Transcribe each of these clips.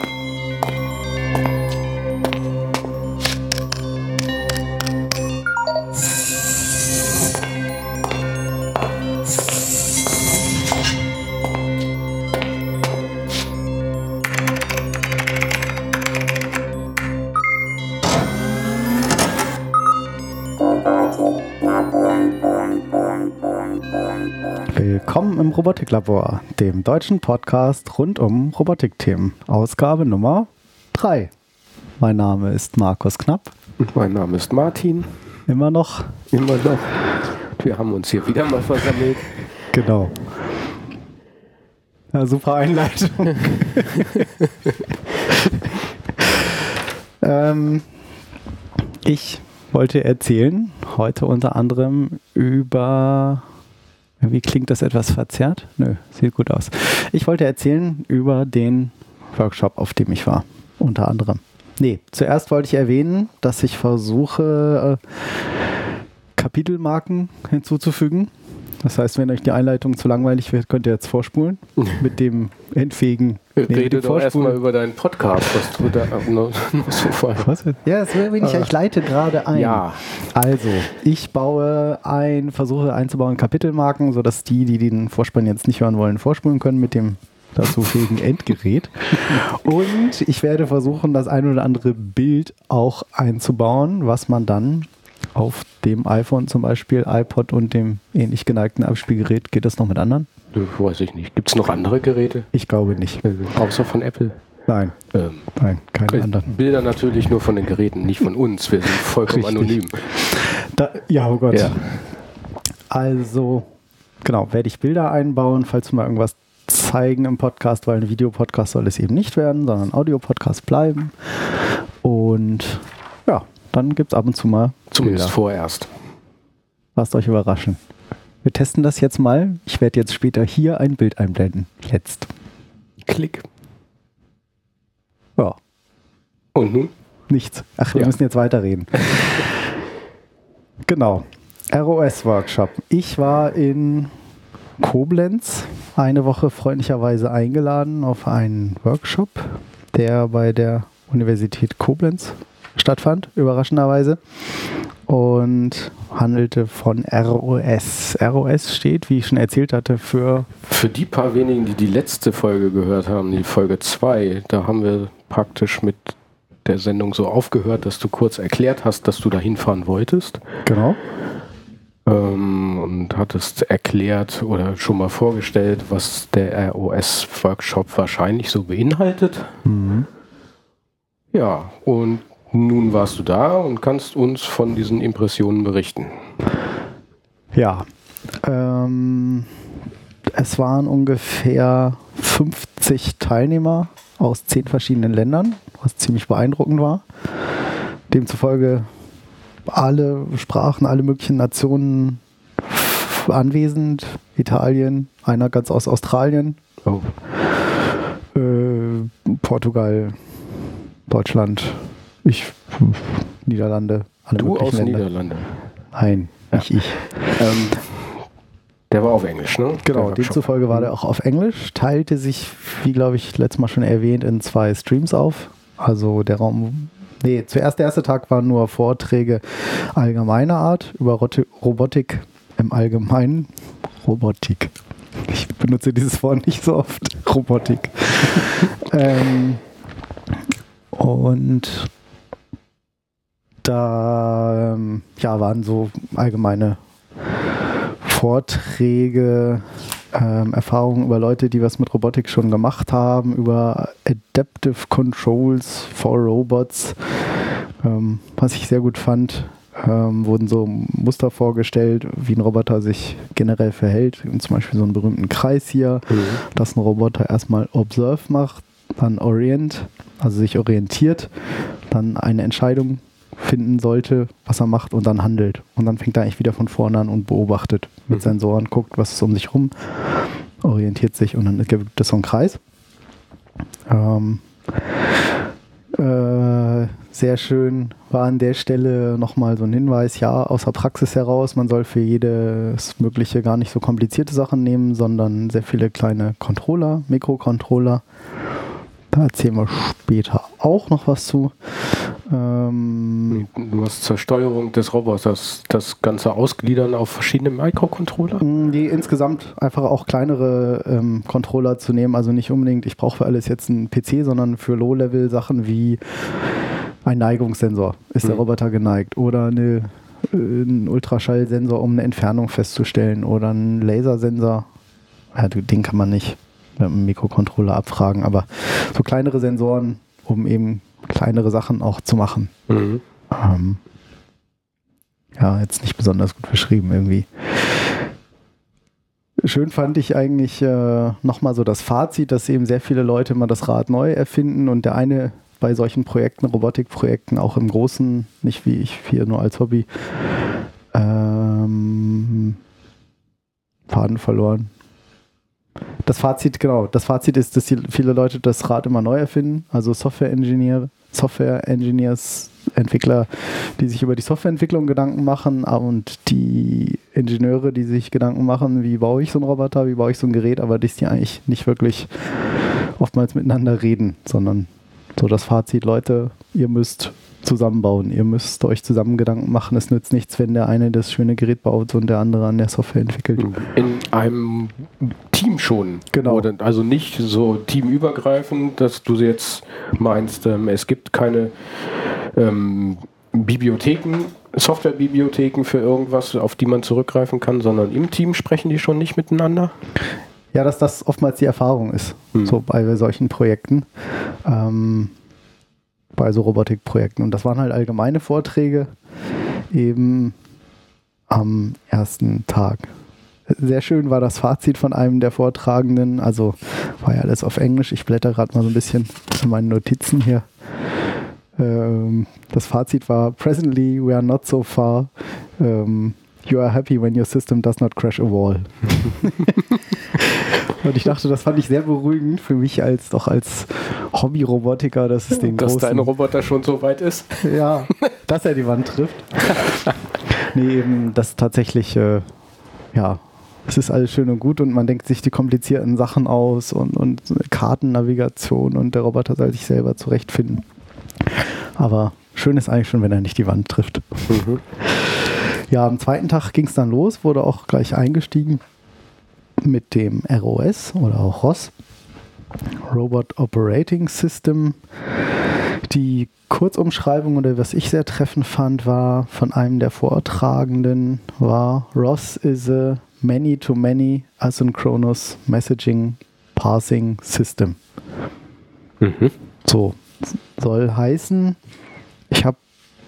Willkommen Robotiklabor, dem deutschen Podcast rund um Robotikthemen. Ausgabe Nummer 3. Mein Name ist Markus Knapp. Mein Name ist Martin. Immer noch. Immer noch. Wir haben uns hier wieder mal versammelt. Genau. Ja, super Einleitung. ähm, ich wollte erzählen, heute unter anderem über wie klingt das etwas verzerrt? Nö, sieht gut aus. Ich wollte erzählen über den Workshop, auf dem ich war, unter anderem. Nee, zuerst wollte ich erwähnen, dass ich versuche, äh, Kapitelmarken hinzuzufügen. Das heißt, wenn euch die Einleitung zu langweilig wird, könnt ihr jetzt vorspulen mit dem endfähigen. Rede doch erstmal über deinen Podcast, was du da noch so Was? Ja, das will ich, ich leite gerade ein. Ja. Also, ich baue ein, versuche einzubauen Kapitelmarken, sodass die, die den Vorspann jetzt nicht hören wollen, vorspulen können mit dem dazu fähigen Endgerät. Und ich werde versuchen, das ein oder andere Bild auch einzubauen, was man dann auf dem iPhone zum Beispiel, iPod und dem ähnlich geneigten Abspielgerät. Geht das noch mit anderen? Weiß ich nicht. Gibt es noch andere Geräte? Ich glaube nicht. Äh, außer von Apple? Nein. Ähm, Nein, keine anderen. Bilder natürlich nur von den Geräten, nicht von uns. Wir sind vollkommen Richtig. anonym. Da, ja, oh Gott. Ja. Also, genau, werde ich Bilder einbauen, falls wir mal irgendwas zeigen im Podcast, weil ein Videopodcast soll es eben nicht werden, sondern ein Audiopodcast bleiben. Und ja, dann gibt es ab und zu mal Zumindest Bilder. vorerst. Lasst euch überraschen. Wir testen das jetzt mal. Ich werde jetzt später hier ein Bild einblenden. Jetzt. Klick. Ja, Und nun? nichts. Ach, wir Ja. müssen jetzt weiterreden. genau. ROS-Workshop. Ich war in Koblenz eine Woche freundlicherweise eingeladen auf einen Workshop, der bei der Universität Koblenz stattfand, überraschenderweise. Und handelte von ROS. ROS steht, wie ich schon erzählt hatte, für Für die paar wenigen, die die letzte Folge gehört haben, die Folge 2, da haben wir praktisch mit der Sendung so aufgehört, dass du kurz erklärt hast, dass du da hinfahren wolltest. genau. ähm, und hattest erklärt oder schon mal vorgestellt, was der ROS-Workshop wahrscheinlich so beinhaltet. Mhm. Ja, und nun warst du da und kannst uns von diesen Impressionen berichten. Ja, ähm, es waren ungefähr 50 Teilnehmer aus zehn verschiedenen Ländern, was ziemlich beeindruckend war. Demzufolge alle Sprachen, alle möglichen Nationen anwesend. Italien, einer ganz aus Australien, Oh, äh, Portugal, Deutschland, ich, Niederlande, du aus Länder. Niederlande. Nein, nicht ich. Ähm, der war auf Englisch, ne? Genau, demzufolge war der auch auf Englisch, teilte sich, wie glaube ich letztes Mal schon erwähnt, in zwei Streams auf. Also der Raum, nee, zuerst der erste Tag waren nur Vorträge allgemeiner Art über Robotik im Allgemeinen. Robotik. Ich benutze dieses Wort nicht so oft. Robotik. ähm, und da ähm, ja, waren so allgemeine Vorträge, ähm, Erfahrungen über Leute, die was mit Robotik schon gemacht haben, über Adaptive Controls for Robots, ähm, was ich sehr gut fand. Ähm, wurden so Muster vorgestellt, wie ein Roboter sich generell verhält. Und zum Beispiel so einen berühmten Kreis hier, Mhm. dass ein Roboter erstmal Observe macht, dann Orient, also sich orientiert, dann eine Entscheidung finden sollte, was er macht und dann handelt. Und dann fängt er eigentlich wieder von vorne an und beobachtet mit Mhm. Sensoren, guckt, was ist um sich rum, orientiert sich und dann gibt es so einen Kreis. Ähm, äh, sehr schön war an der Stelle nochmal so ein Hinweis, ja, aus der Praxis heraus, man soll für jedes mögliche gar nicht so komplizierte Sachen nehmen, sondern sehr viele kleine Controller, Mikrocontroller, Da erzählen wir später auch noch was zu. Ähm, du hast zur Steuerung des Roboters das Ganze ausgliedern auf verschiedene Mikrocontroller? Mm, die insgesamt einfach auch kleinere ähm, Controller zu nehmen. Also nicht unbedingt, ich brauche für alles jetzt einen PC, sondern für Low-Level-Sachen wie ein Neigungssensor. Ist hm. der Roboter geneigt? Oder eine, äh, ein Ultraschallsensor, um eine Entfernung festzustellen. Oder ein Lasersensor. Ja, den kann man nicht mit einem Mikrocontroller abfragen, aber so kleinere Sensoren, um eben kleinere Sachen auch zu machen. Mhm. Ähm, ja, jetzt nicht besonders gut beschrieben irgendwie. Schön fand ich eigentlich äh, nochmal so das Fazit, dass eben sehr viele Leute immer das Rad neu erfinden und der eine bei solchen Projekten, Robotikprojekten, auch im Großen, nicht wie ich hier nur als Hobby, ähm, Faden verloren. Das Fazit, genau, das Fazit ist, dass viele Leute das Rad immer neu erfinden, also Software-Engineer, Software-Engineers, Entwickler, die sich über die Softwareentwicklung Gedanken machen und die Ingenieure, die sich Gedanken machen, wie baue ich so einen Roboter, wie baue ich so ein Gerät, aber die eigentlich nicht wirklich oftmals miteinander reden, sondern so das Fazit, Leute, ihr müsst zusammenbauen. Ihr müsst euch zusammen Gedanken machen. Es nützt nichts, wenn der eine das schöne Gerät baut und der andere an der Software entwickelt. In einem Team schon. Genau. Also nicht so teamübergreifend, dass du jetzt meinst, ähm, es gibt keine ähm, Bibliotheken, Softwarebibliotheken für irgendwas, auf die man zurückgreifen kann, sondern im Team sprechen die schon nicht miteinander? Ja, dass das oftmals die Erfahrung ist, hm. so bei solchen Projekten. Ähm, bei so Robotikprojekten. Und das waren halt allgemeine Vorträge eben am ersten Tag. Sehr schön war das Fazit von einem der Vortragenden. Also war ja alles auf Englisch. Ich blätter gerade mal so ein bisschen in meinen Notizen hier. Ähm, das Fazit war: Presently, we are not so far. Um, you are happy when your system does not crash a wall. Und ich dachte, das fand ich sehr beruhigend für mich als doch als Hobby-Robotiker, dass es den Dass großen, dein Roboter schon so weit ist. Ja, dass er die Wand trifft. nee, eben, das tatsächlich, äh, ja, es ist alles schön und gut und man denkt sich die komplizierten Sachen aus und, und Kartennavigation und der Roboter soll sich selber zurechtfinden. Aber schön ist eigentlich schon, wenn er nicht die Wand trifft. Mhm. Ja, am zweiten Tag ging es dann los, wurde auch gleich eingestiegen mit dem ROS oder auch ROS, Robot Operating System. Die Kurzumschreibung oder was ich sehr treffend fand, war von einem der Vortragenden, war ROS is a Many-to-Many Asynchronous Messaging Parsing System. Mhm. So soll heißen, ich habe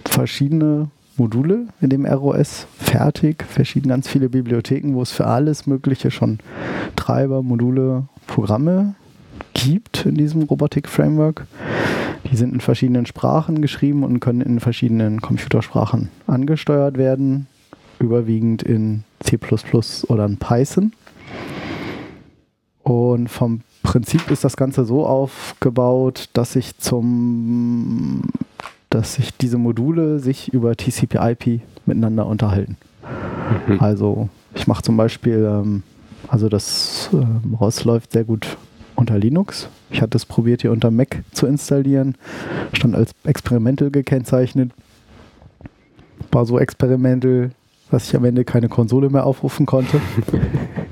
verschiedene Module in dem ROS fertig, verschieden ganz viele Bibliotheken, wo es für alles Mögliche schon Treiber, Module, Programme gibt in diesem Robotik-Framework. Die sind in verschiedenen Sprachen geschrieben und können in verschiedenen Computersprachen angesteuert werden, überwiegend in C oder in Python. Und vom Prinzip ist das Ganze so aufgebaut, dass ich zum dass sich diese Module sich über TCP/IP miteinander unterhalten. Mhm. Also ich mache zum Beispiel, ähm, also das ähm, ROS läuft sehr gut unter Linux. Ich hatte es probiert hier unter Mac zu installieren, stand als Experimental gekennzeichnet. War so experimental, dass ich am Ende keine Konsole mehr aufrufen konnte.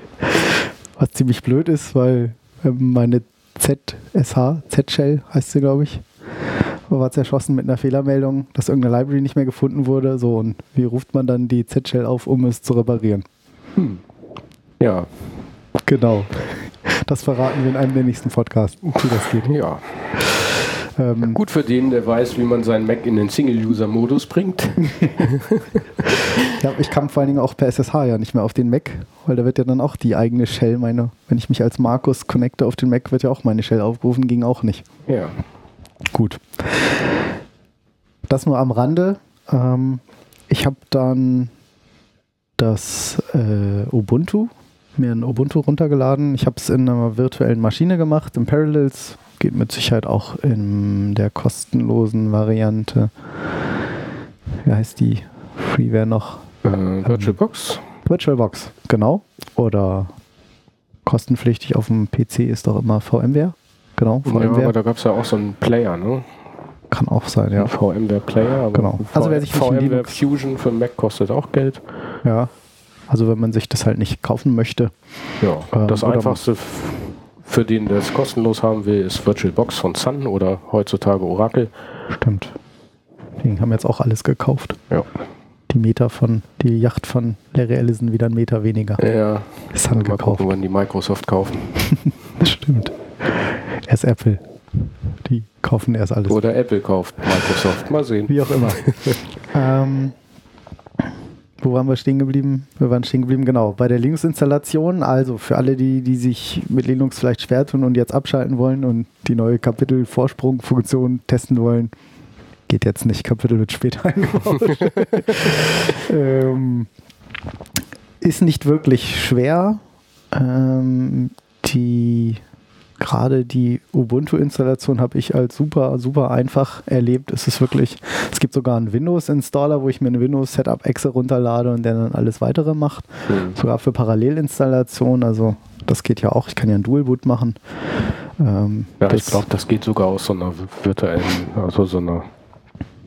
Was ziemlich blöd ist, weil ähm, meine ZSH, Z-Shell heißt sie, glaube ich, war zerschossen mit einer Fehlermeldung, dass irgendeine Library nicht mehr gefunden wurde. So, und wie ruft man dann die Z-Shell auf, um es zu reparieren? Hm. Ja. Genau. Das verraten wir in einem der nächsten Podcasts, wie das geht. Ja. Ähm, Gut für den, der weiß, wie man seinen Mac in den Single-User-Modus bringt. ja, ich kam vor allen Dingen auch per SSH ja nicht mehr auf den Mac, weil da wird ja dann auch die eigene Shell, meine, wenn ich mich als Markus connecte auf den Mac, wird ja auch meine Shell aufgerufen, ging auch nicht. Ja. Gut. Das nur am Rande. Ähm, ich habe dann das äh, Ubuntu, mir ein Ubuntu runtergeladen. Ich habe es in einer virtuellen Maschine gemacht, im Parallels. Geht mit Sicherheit auch in der kostenlosen Variante. Wie heißt die? Freeware noch? Äh, VirtualBox. Ähm, VirtualBox, genau. Oder kostenpflichtig auf dem PC ist doch immer VMware genau. Ja, VMware. aber da gab es ja auch so einen Player, ne? Kann auch sein, ja. VMware Player. Aber Genau. Also wer sich VMware Fusion für Mac kostet auch Geld. Ja. Also wenn man sich das halt nicht kaufen möchte. Ja, Ähm, das einfachste für den, der es kostenlos haben will, ist VirtualBox von Sun oder heutzutage Oracle. Stimmt. Die haben jetzt auch alles gekauft. Ja. Die Meter von, die Yacht von Larry Ellison wieder einen Meter weniger. Ja, dann mal gekauft. gucken, wann die Microsoft kaufen. Stimmt. Erst Apple. Die kaufen erst alles. Oder Apple kauft Microsoft. Mal sehen. Wie auch immer. ähm, wo waren wir stehen geblieben? Wir waren stehen geblieben, genau, bei der Linux-Installation. Also für alle, die, die sich mit Linux vielleicht schwer tun und jetzt abschalten wollen und die neue Kapitel-Vorsprung-Funktion testen wollen, geht jetzt nicht. Kapitel wird später eingebaut. ähm, ist nicht wirklich schwer. Ähm, die gerade die Ubuntu-Installation habe ich als super, super einfach erlebt. Es ist wirklich, es gibt sogar einen Windows-Installer, wo ich mir eine Windows-Setup-Exe runterlade und der dann alles weitere macht. Hm. Sogar für Parallelinstallation, also das geht ja auch. Ich kann ja ein Dual-Boot machen. Ähm, Ja, das, ich glaube, das geht sogar aus so einer virtuellen, also so einer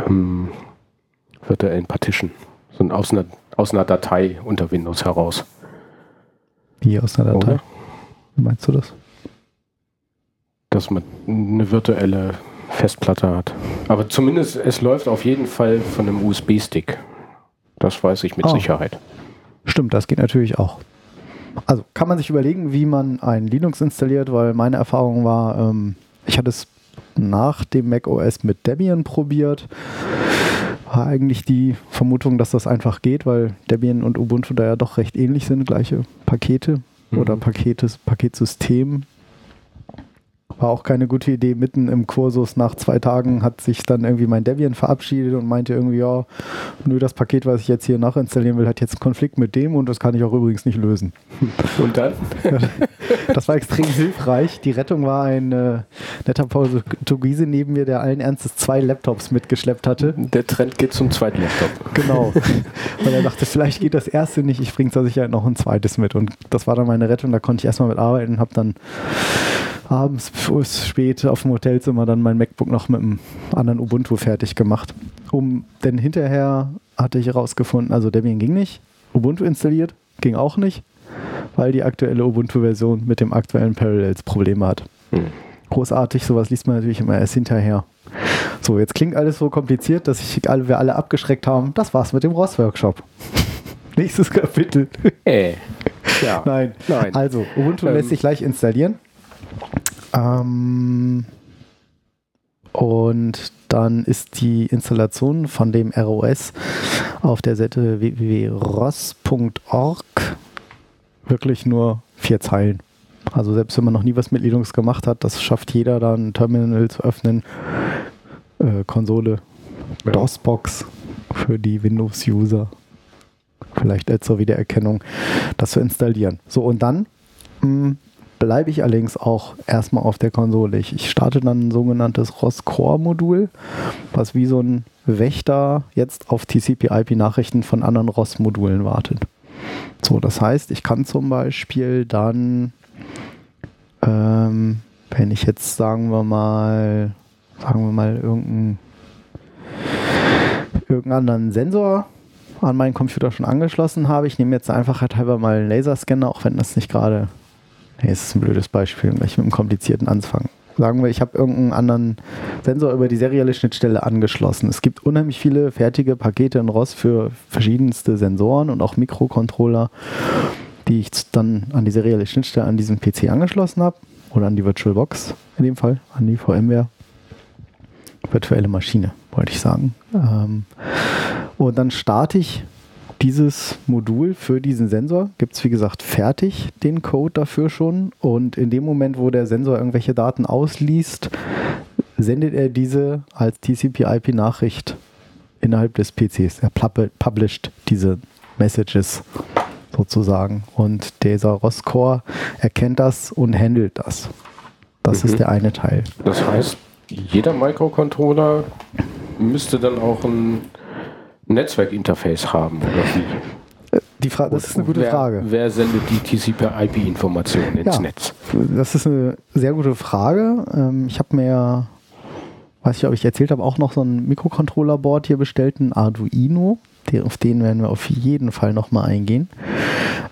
ähm, virtuellen Partition. So ein, aus, einer, aus einer Datei unter Windows heraus. Wie aus einer Datei. Oder? Wie meinst du das? Dass man eine virtuelle Festplatte hat. Aber zumindest, es läuft auf jeden Fall von einem USB-Stick. Das weiß ich mit Ah. Sicherheit. Stimmt, das geht natürlich auch. Also kann man sich überlegen, wie man ein Linux installiert, weil meine Erfahrung war, ähm, ich hatte es nach dem Mac OS mit Debian probiert. War eigentlich die Vermutung, dass das einfach geht, weil Debian und Ubuntu da ja doch recht ähnlich sind, gleiche Pakete Mhm. oder Paketes, Paketsystem. War auch keine gute Idee. Mitten im Kursus nach zwei Tagen hat sich dann irgendwie mein Debian verabschiedet und meinte irgendwie, ja, nö, das Paket, was ich jetzt hier nachinstallieren will, hat jetzt einen Konflikt mit dem und das kann ich auch übrigens nicht lösen. Und dann? Das war extrem hilfreich. Die Rettung war ein äh, netter Portugiese neben mir, der allen Ernstes zwei Laptops mitgeschleppt hatte. Der Trend geht zum zweiten Laptop. Genau. Weil er dachte, vielleicht geht das erste nicht, ich bringe zur Sicherheit noch ein zweites mit. Und das war dann meine Rettung, da konnte ich erstmal mit arbeiten und habe dann abends bis spät auf dem Hotelzimmer dann mein MacBook noch mit einem anderen Ubuntu fertig gemacht. Um, denn hinterher hatte ich herausgefunden, also Debian ging nicht, Ubuntu installiert, ging auch nicht, weil die aktuelle Ubuntu-Version mit dem aktuellen Parallels Probleme hat. Hm. Großartig, sowas liest man natürlich immer erst hinterher. So, jetzt klingt alles so kompliziert, dass ich alle, wir alle abgeschreckt haben. Das war's mit dem ROS-Workshop. Nächstes Kapitel. Äh. Ja. Nein. Nein. Also, Ubuntu Ähm. lässt sich gleich installieren. Ähm, und dann ist die Installation von dem ROS auf der Seite www.ros.org wirklich nur vier Zeilen. Also selbst wenn man noch nie was mit Linux gemacht hat, das schafft jeder dann ein Terminal zu öffnen. Äh, Konsole, Ja. DOS-Box für die Windows-User. Vielleicht als zur Wiedererkennung, das zu installieren. So, und dann mh, bleibe ich allerdings auch erstmal auf der Konsole. Ich, ich starte dann ein sogenanntes ROS Core-Modul, was wie so ein Wächter jetzt auf TCP-IP-Nachrichten von anderen ROS-Modulen wartet. So, das heißt, ich kann zum Beispiel dann, ähm, wenn ich jetzt sagen wir mal, sagen wir mal irgendeinen irgendeinen anderen Sensor an meinen Computer schon angeschlossen habe. Ich nehme jetzt einfach halt halber mal einen Laserscanner, auch wenn das nicht gerade. Nee, es ist ein blödes Beispiel, gleich mit einem komplizierten anfangen. Sagen wir, ich habe irgendeinen anderen Sensor über die serielle Schnittstelle angeschlossen. Es gibt unheimlich viele fertige Pakete in ROS für verschiedenste Sensoren und auch Mikrocontroller, die ich dann an die serielle Schnittstelle an diesem PC angeschlossen habe oder an die VirtualBox in dem Fall, an die VMware. Virtuelle Maschine, wollte ich sagen. Ähm, und dann starte ich dieses Modul für diesen Sensor. Gibt es, wie gesagt, fertig den Code dafür schon. Und in dem Moment, wo der Sensor irgendwelche Daten ausliest, sendet er diese als TCP-IP-Nachricht innerhalb des PCs. Er published diese Messages sozusagen. Und dieser ROS-Core erkennt das und handelt das. Das Mhm. ist der eine Teil. Das heißt, jeder Microcontroller müsste dann auch ein Netzwerkinterface haben, oder wie? Die Fra das ist eine gute wer, Frage. Wer sendet die TCP-IP-Informationen ins Ja. Netz? das ist eine sehr gute Frage. Ähm, ich habe mir, weiß ich, ob ich erzählt habe, auch noch so ein Mikrocontroller-Board hier bestellt, ein Arduino. auf den werden wir auf jeden Fall nochmal eingehen.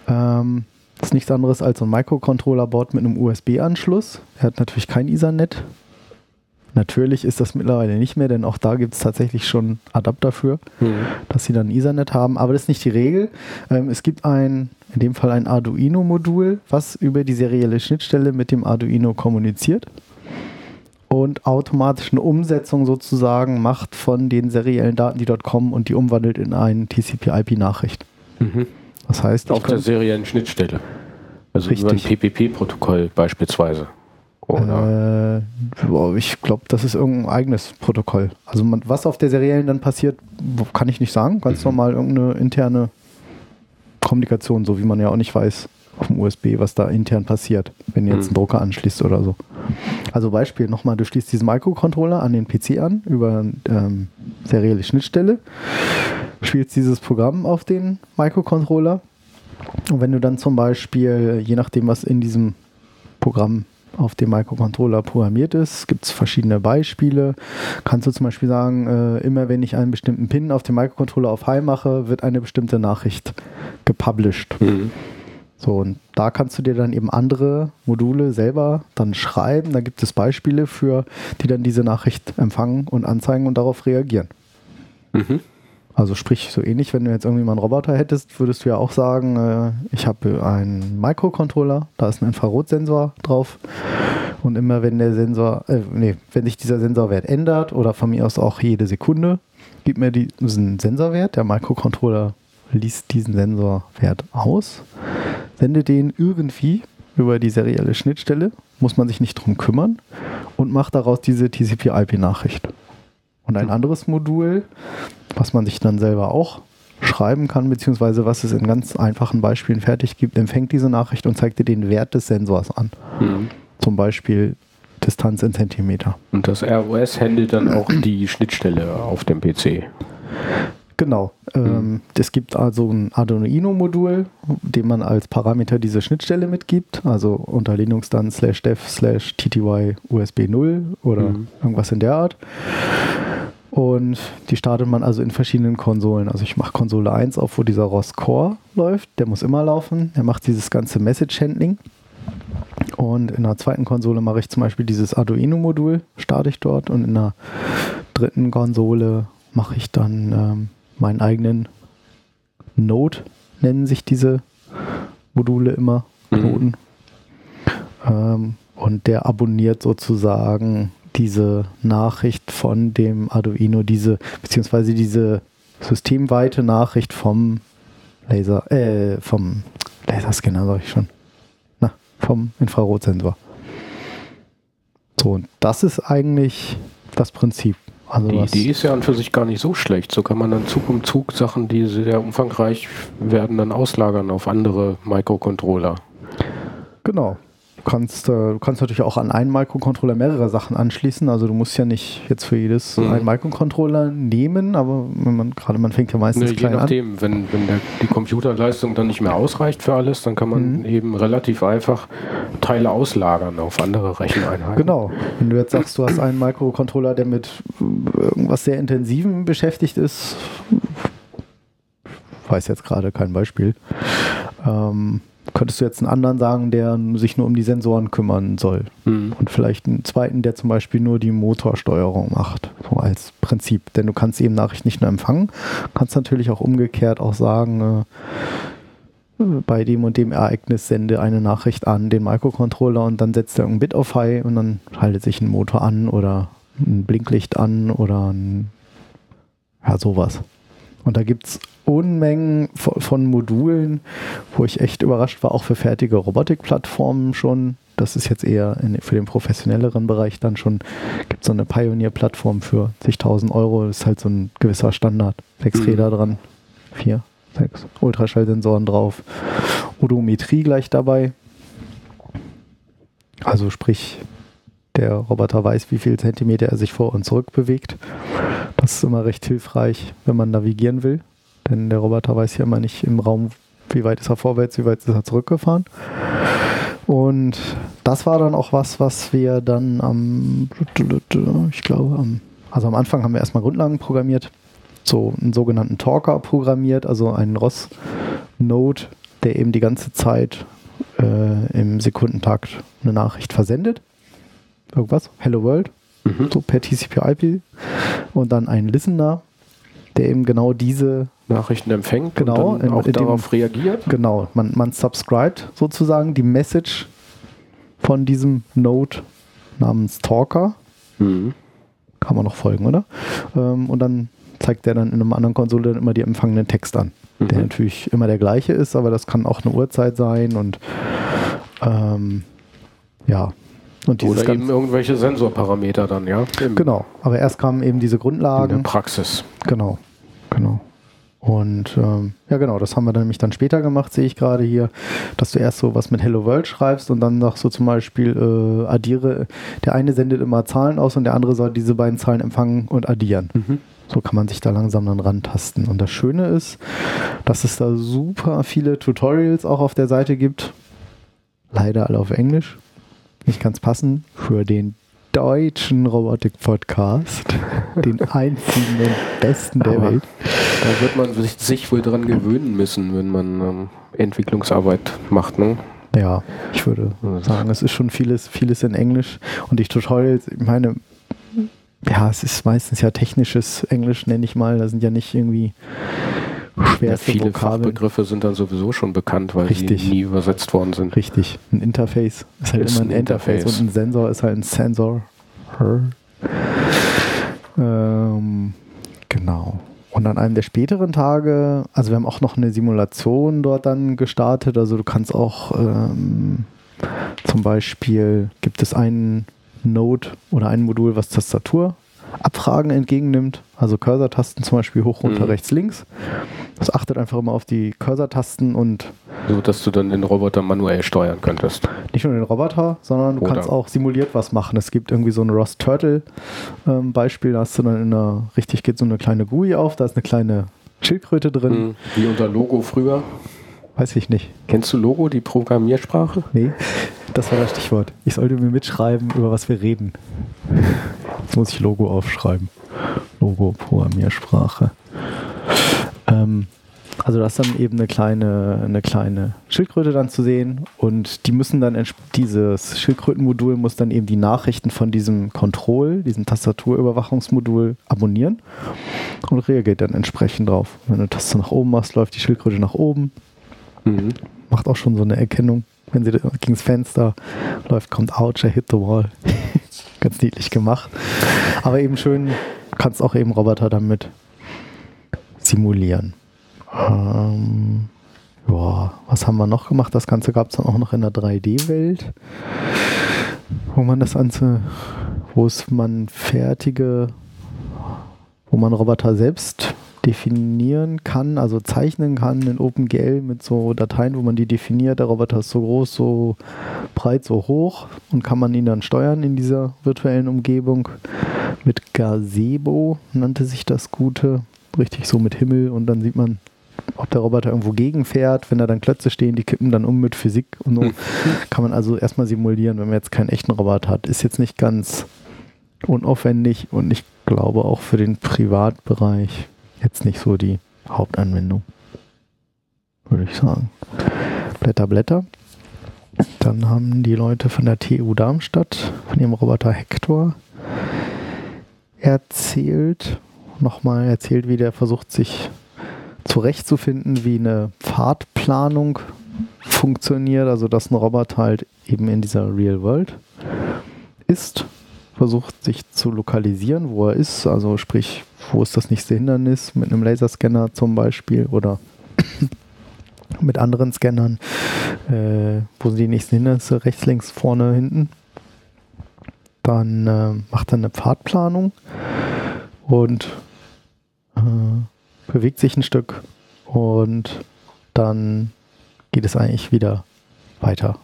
Ähm, das ist nichts anderes als ein Microcontroller-Board mit einem USB-Anschluss. Er hat natürlich kein Ethernet. Natürlich ist das mittlerweile nicht mehr, denn auch da gibt es tatsächlich schon Adapter für, mhm. dass sie dann Ethernet haben. Aber das ist nicht die Regel. Ähm, es gibt ein, in dem Fall ein Arduino-Modul, was über die serielle Schnittstelle mit dem Arduino kommuniziert und automatisch eine Umsetzung sozusagen macht von den seriellen Daten, die dort kommen und die umwandelt in eine TCP-IP-Nachricht. Mhm. Das heißt, auf der seriellen Schnittstelle. Also richtig. über ein PPP-Protokoll beispielsweise. Oder? Äh, ich glaube, das ist irgendein eigenes Protokoll. Also man, was auf der seriellen dann passiert, kann ich nicht sagen. Ganz mhm. normal irgendeine interne Kommunikation, so wie man ja auch nicht weiß auf dem USB, was da intern passiert, wenn ihr jetzt einen mhm. Drucker anschließt oder so. Also Beispiel nochmal, du schließt diesen Microcontroller an den PC an über ähm, serielle Schnittstelle, spielst dieses Programm auf den Microcontroller und wenn du dann zum Beispiel, je nachdem, was in diesem Programm auf dem Microcontroller programmiert ist. Gibt es verschiedene Beispiele. Kannst du zum Beispiel sagen, äh, immer wenn ich einen bestimmten Pin auf dem Microcontroller auf High mache, wird eine bestimmte Nachricht gepublished. Mhm. So, und da kannst du dir dann eben andere Module selber dann schreiben. Da gibt es Beispiele für, die dann diese Nachricht empfangen und anzeigen und darauf reagieren. Mhm. Also sprich, so ähnlich, wenn du jetzt irgendwie mal einen Roboter hättest, würdest du ja auch sagen, äh, ich habe einen Microcontroller, da ist ein Infrarotsensor drauf und immer wenn der Sensor, äh, nee, wenn sich dieser Sensorwert ändert oder von mir aus auch jede Sekunde, gibt mir diesen Sensorwert, der Microcontroller liest diesen Sensorwert aus, sendet den irgendwie über die serielle Schnittstelle, muss man sich nicht drum kümmern und macht daraus diese TCP-IP-Nachricht. Und ein anderes Modul, was man sich dann selber auch schreiben kann, beziehungsweise was es in ganz einfachen Beispielen fertig gibt, empfängt diese Nachricht und zeigt dir den Wert des Sensors an. Mhm. Zum Beispiel Distanz in Zentimeter. Und das ROS handelt dann auch die Schnittstelle auf dem PC. Genau. Mhm. Ähm, es gibt also ein Arduino-Modul, dem man als Parameter diese Schnittstelle mitgibt. Also unter Linux dann slash dev slash tty USB 0 oder mhm. irgendwas in der Art. Und die startet man also in verschiedenen Konsolen. Also ich mache Konsole 1 auf, wo dieser ROS Core läuft. Der muss immer laufen. Er macht dieses ganze Message Handling. Und in der zweiten Konsole mache ich zum Beispiel dieses Arduino-Modul, starte ich dort. Und in der dritten Konsole mache ich dann ähm, meinen eigenen Node, nennen sich diese Module immer, Knoten. Mhm. Ähm, und der abonniert sozusagen diese Nachricht von dem Arduino, diese, beziehungsweise diese systemweite Nachricht vom Laser, äh, vom Laserscanner, sag ich schon. Na, vom Infrarotsensor. So, und das ist eigentlich das Prinzip. Also die Idee ist ja an für sich gar nicht so schlecht. So kann man dann Zug um Zug Sachen, die sehr umfangreich werden, dann auslagern auf andere Microcontroller. Genau. Du kannst, äh, du kannst natürlich auch an einen Microcontroller mehrere Sachen anschließen. Also du musst ja nicht jetzt für jedes mhm. einen Microcontroller nehmen, aber wenn man gerade man fängt ja meistens nee, klein je nachdem, an. wenn, wenn der, die Computerleistung dann nicht mehr ausreicht für alles, dann kann man mhm. eben relativ einfach Teile auslagern auf andere Recheneinheiten. Genau. Wenn du jetzt sagst, du hast einen Microcontroller, der mit irgendwas sehr Intensivem beschäftigt ist, weiß jetzt gerade kein Beispiel. Ähm, könntest du jetzt einen anderen sagen, der sich nur um die Sensoren kümmern soll. Mhm. Und vielleicht einen zweiten, der zum Beispiel nur die Motorsteuerung macht, so als Prinzip. Denn du kannst eben Nachrichten nicht nur empfangen, kannst natürlich auch umgekehrt auch sagen, äh, bei dem und dem Ereignis sende eine Nachricht an den Microcontroller und dann setzt er ein Bit auf High und dann schaltet sich ein Motor an oder ein Blinklicht an oder ein, ja, sowas. Und da gibt es Unmengen von Modulen, wo ich echt überrascht war, auch für fertige Robotikplattformen schon. Das ist jetzt eher in, für den professionelleren Bereich dann schon, gibt es so eine Pioneer-Plattform für zigtausend Euro. Das ist halt so ein gewisser Standard. Sechs mhm. Räder dran, vier, sechs Ultraschallsensoren drauf, Odometrie gleich dabei. Also sprich, der Roboter weiß, wie viel Zentimeter er sich vor und zurück bewegt. Das ist immer recht hilfreich, wenn man navigieren will. Denn der Roboter weiß ja immer nicht im Raum, wie weit ist er vorwärts, wie weit ist er zurückgefahren. Und das war dann auch was, was wir dann am, ich glaube, am, also am Anfang haben wir erstmal Grundlagen programmiert, so einen sogenannten Talker programmiert, also einen ROS-Node, der eben die ganze Zeit äh, im Sekundentakt eine Nachricht versendet. Irgendwas, Hello World, mhm. so per TCP/IP. Und dann ein Listener, der eben genau diese Nachrichten empfängt genau, und dann auch darauf dem, reagiert. Genau, man, man subscribt sozusagen die Message von diesem Node namens Talker. Mhm. Kann man noch folgen, oder? Ähm, und dann zeigt der dann in einem anderen Konsole dann immer die empfangenen Text an, mhm. der natürlich immer der gleiche ist, aber das kann auch eine Uhrzeit sein und ähm, ja. Und Oder eben irgendwelche Sensorparameter dann, ja? genau, aber erst kamen eben diese Grundlagen. In der Praxis. Genau, genau. Und ähm, ja, genau, das haben wir dann nämlich dann später gemacht, sehe ich gerade hier, dass du erst so was mit Hello World schreibst und dann noch so zum Beispiel äh, addiere. Der eine sendet immer Zahlen aus und der andere soll diese beiden Zahlen empfangen und addieren. Mhm. So kann man sich da langsam dann rantasten. Und das Schöne ist, dass es da super viele Tutorials auch auf der Seite gibt. Leider alle auf Englisch. Nicht ganz passend für den deutschen Robotik-Podcast, den einzigen und besten der Aber Welt. Da wird man sich, sich, wohl dran gewöhnen müssen, wenn man ähm, Entwicklungsarbeit macht, ne? Ja, ich würde sagen, es ist schon vieles, vieles in Englisch und die Tutorials, ich meine, ja, es ist meistens ja technisches Englisch, nenne ich mal. Da sind ja nicht irgendwie schwerste ja, viele Vokabeln. Fachbegriffe sind dann sowieso schon bekannt, weil Richtig. sie nie übersetzt worden sind. Richtig. Ein Interface ist halt ist immer ein, ein Interface. Interface. und ein Sensor ist halt ein Sensor. Ähm, genau. Und an einem der späteren Tage, also wir haben auch noch eine Simulation dort dann gestartet. Also du kannst auch ähm, zum Beispiel gibt es einen Node oder ein Modul, was Tastatur Abfragen entgegennimmt. Also Cursor-Tasten zum Beispiel hoch, runter, mhm. rechts, links. Das achtet einfach immer auf die Cursor-Tasten und. So, dass du dann den Roboter manuell steuern könntest. Nicht nur den Roboter, sondern du Oder kannst auch simuliert was machen. Es gibt irgendwie so ein Rost Turtle ähm, Beispiel, da hast du dann in einer, richtig geht so eine kleine GUI auf, da ist eine kleine Schildkröte drin. Mhm. Wie unter Logo früher. Weiß ich nicht. Kennst du Logo, die Programmiersprache? Nee, das war das Stichwort. Ich sollte mir mitschreiben, über was wir reden. Jetzt muss ich Logo aufschreiben. Logo, Programmiersprache. Ähm, also das ist dann eben eine kleine, eine kleine Schildkröte dann zu sehen und die müssen dann, dieses Schildkrötenmodul muss dann eben die Nachrichten von diesem Control, diesem Tastaturüberwachungsmodul abonnieren und reagiert dann entsprechend drauf. Wenn du eine Taste nach oben machst, läuft die Schildkröte nach oben. Mhm. Macht auch schon so eine Erkennung. Wenn sie gegen das Fenster läuft, kommt Ouch, I hit the wall. Ganz niedlich gemacht. Aber eben schön, kannst auch eben Roboter damit simulieren. Ähm, ja, was haben wir noch gemacht? Das Ganze gab es dann auch noch in der 3D-Welt, wo man das Ganze, wo es man fertige, wo man Roboter selbst definieren kann, also zeichnen kann in OpenGL mit so Dateien, wo man die definiert. Der Roboter ist so groß, so breit, so hoch und kann man ihn dann steuern in dieser virtuellen Umgebung. Mit Gazebo nannte sich das Gute, richtig so mit Himmel und dann sieht man, ob der Roboter irgendwo gegenfährt, wenn da dann Klötze stehen, die kippen dann um mit Physik und so. Kann man also erstmal simulieren, wenn man jetzt keinen echten Roboter hat. Ist jetzt nicht ganz unaufwendig und ich glaube auch für den Privatbereich jetzt nicht so die Hauptanwendung, würde ich sagen. Blätter, Blätter. Dann haben die Leute von der TU Darmstadt, von ihrem Roboter Hector, erzählt, nochmal erzählt, wie der versucht, sich zurechtzufinden, wie eine Pfadplanung funktioniert, also dass ein Roboter halt eben in dieser Real World ist versucht sich zu lokalisieren, wo er ist. Also sprich, wo ist das nächste Hindernis mit einem Laserscanner zum Beispiel oder mit anderen Scannern. Äh, wo sind die nächsten Hindernisse? Rechts, links, vorne, hinten. Dann äh, macht er eine Pfadplanung und äh, bewegt sich ein Stück und dann geht es eigentlich wieder weiter.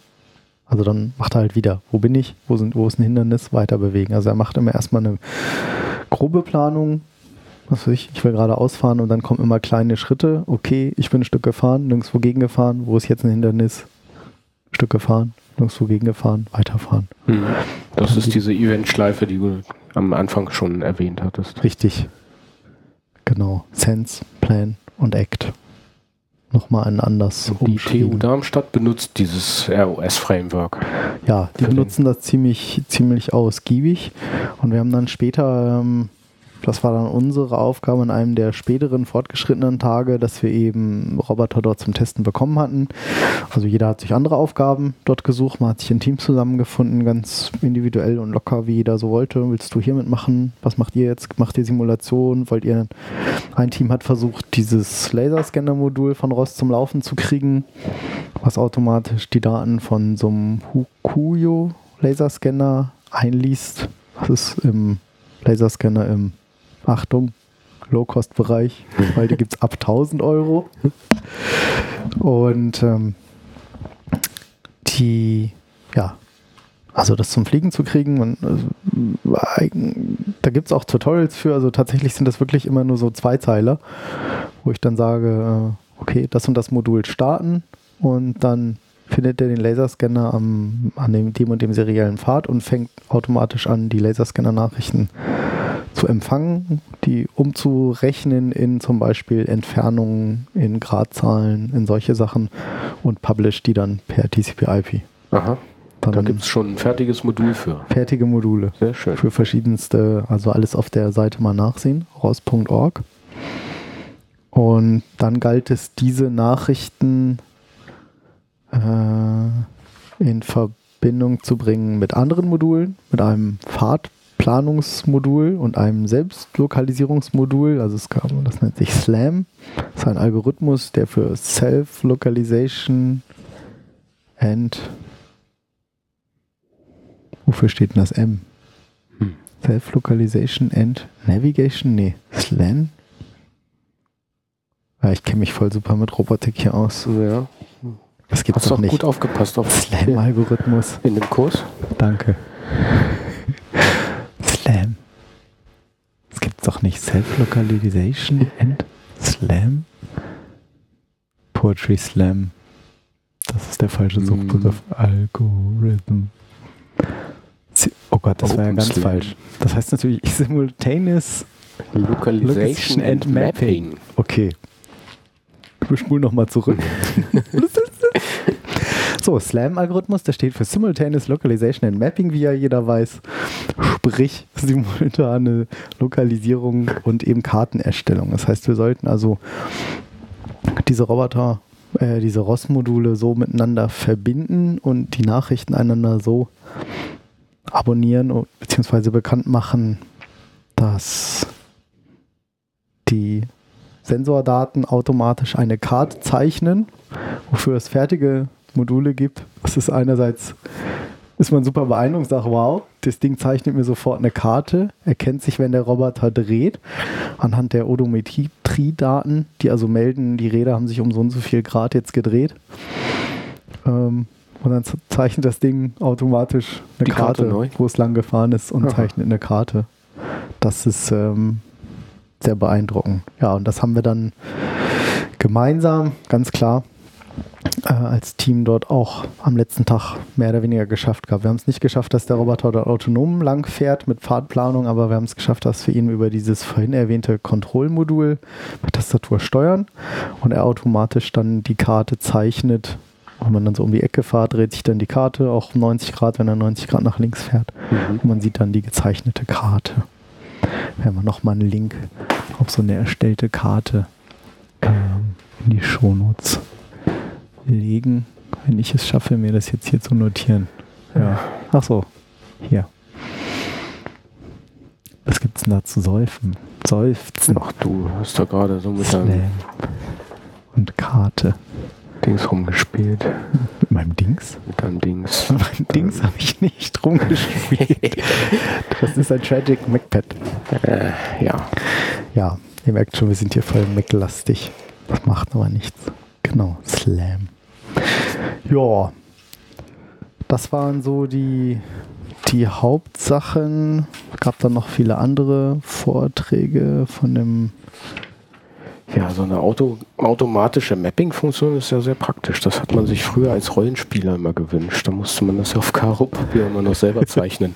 Also dann macht er halt wieder, wo bin ich, wo, sind, wo ist ein Hindernis, weiter bewegen. Also er macht immer erstmal eine grobe Planung, was weiß ich, ich will gerade ausfahren und dann kommen immer kleine Schritte. Okay, ich bin ein Stück gefahren, nirgendwo gegengefahren, wo ist jetzt ein Hindernis? Ein Stück gefahren, nirgendwo gegengefahren, weiterfahren. Mhm. Das ist diese Eventschleife, die du am Anfang schon erwähnt hattest. Richtig. Genau. Sense, Plan und Act. Nochmal ein anders Die TU Darmstadt benutzt dieses ROS-Framework. Ja, die benutzen das ziemlich, ziemlich ausgiebig. Und wir haben dann später, ähm, das war dann unsere Aufgabe in einem der späteren fortgeschrittenen Tage, dass wir eben Roboter dort zum Testen bekommen hatten. Also jeder hat sich andere Aufgaben dort gesucht, man hat sich in Teams zusammengefunden, ganz individuell und locker, wie jeder so wollte. Willst du hier mitmachen? Was macht ihr jetzt? Macht ihr Simulation? Wollt ihr ein Team hat versucht, dieses Laserscanner-Modul von Ross zum Laufen zu kriegen, was automatisch die Daten von so einem Hukuyo Laserscanner einliest. Das ist im Laserscanner im, Achtung, Low-Cost-Bereich, weil die gibt es ab 1000 Euro. Und ähm, die, ja, also das zum Fliegen zu kriegen, also, eigen- da gibt es auch Tutorials für, also tatsächlich sind das wirklich immer nur so Zweizeiler, wo ich dann sage, äh, okay, das und das Modul starten und dann findet er den Laserscanner am, an dem, dem und dem seriellen Pfad und fängt automatisch an, die Laserscanner-Nachrichten zu empfangen, die umzurechnen in zum Beispiel Entfernungen, in Gradzahlen, in solche Sachen und publish die dann per TCP/IP. Aha. Dann Da gibt es schon ein fertiges Modul für. fertige Module Sehr schön. für verschiedenste, also alles auf der Seite mal nachsehen, ros.org. Und dann galt es, diese Nachrichten äh, in Verbindung zu bringen mit anderen Modulen, mit einem Fahrtplanungsmodul und einem Selbstlokalisierungsmodul. Also es kam, das nennt sich SLAM. Das ist ein Algorithmus, der für Self-Localization and Wofür steht denn das M? Hm. Self-Localization and Navigation? Nee, SLAN? Ja, ich kenne mich voll super mit Robotik hier aus. Ja. Das gibt's Hast doch nicht. gut aufgepasst auf Slam-Algorithmus. in dem Kurs. Danke. Slam. Das gibt's doch nicht. Self-Localization and Slam? Poetry Slam. Das ist der falsche Suchbegriff. Algorithm. Si- Oh Gott, das war ja Open ganz Slam. falsch. Das heißt natürlich Simultaneous. Localization and and Mapping. Mapping. Okay. Wir spulen nochmal zurück. so, SLAM-Algorithmus, der steht für Simultaneous Localization and Mapping, wie ja jeder weiß. Sprich, simultane Lokalisierung und eben Kartenerstellung. Das heißt, wir sollten also diese Roboter, äh, diese ROS-Module so miteinander verbinden und die Nachrichten einander so abonnieren beziehungsweise bekannt machen, dass die Sensordaten automatisch eine Karte zeichnen, wofür es fertige Module gibt. Das ist einerseits, ist man super beeindruckt, sagt, wow, das Ding zeichnet mir sofort eine Karte, erkennt sich, wenn der Roboter dreht, anhand der Odometriedaten, die also melden, die Räder haben sich um so und so viel Grad jetzt gedreht. Ähm, und dann zeichnet das Ding automatisch eine Die Karte Karte, wo es lang gefahren ist und Aha. zeichnet eine Karte. Das ist ähm, sehr beeindruckend. Ja, und das haben wir dann gemeinsam, ganz klar, äh, als Team dort auch am letzten Tag mehr oder weniger geschafft gehabt. Wir haben es nicht geschafft, dass der Roboter dort autonom lang fährt mit Fahrtplanung, aber wir haben es geschafft, dass wir ihn über dieses vorhin erwähnte Kontrollmodul mit Tastatur steuern und er automatisch dann die Karte zeichnet. Wenn man dann so um die Ecke fährt, dreht sich dann die Karte auch um 90 Grad, wenn er 90 Grad nach links fährt. Und man sieht dann die gezeichnete Karte. Wir nochmal einen Link auf so eine erstellte Karte ähm, in die Shownotes legen, wenn ich es schaffe, mir das jetzt hier zu notieren. Ja. Ach so, hier. Was gibt's denn da zu säufen? Seufzen. Ach du hast da gerade so mit deinem Slam. Und Karte. Dings rumgespielt. Mit meinem Dings? Mit deinem Dings. Mit meinem Dings habe ich nicht rumgespielt. Das ist ein Tragic MacPad. Äh, ja. Ja, ihr merkt schon, wir sind hier voll Mac-lastig. Das macht aber nichts. Genau, Slam. Ja, das waren so die, die Hauptsachen. Es gab dann noch viele andere Vorträge von dem Ja, so eine Auto, automatische Mapping-Funktion ist ja sehr praktisch. Das hat man sich früher als Rollenspieler immer gewünscht. Da musste man das ja auf Karo-Papier immer noch selber zeichnen.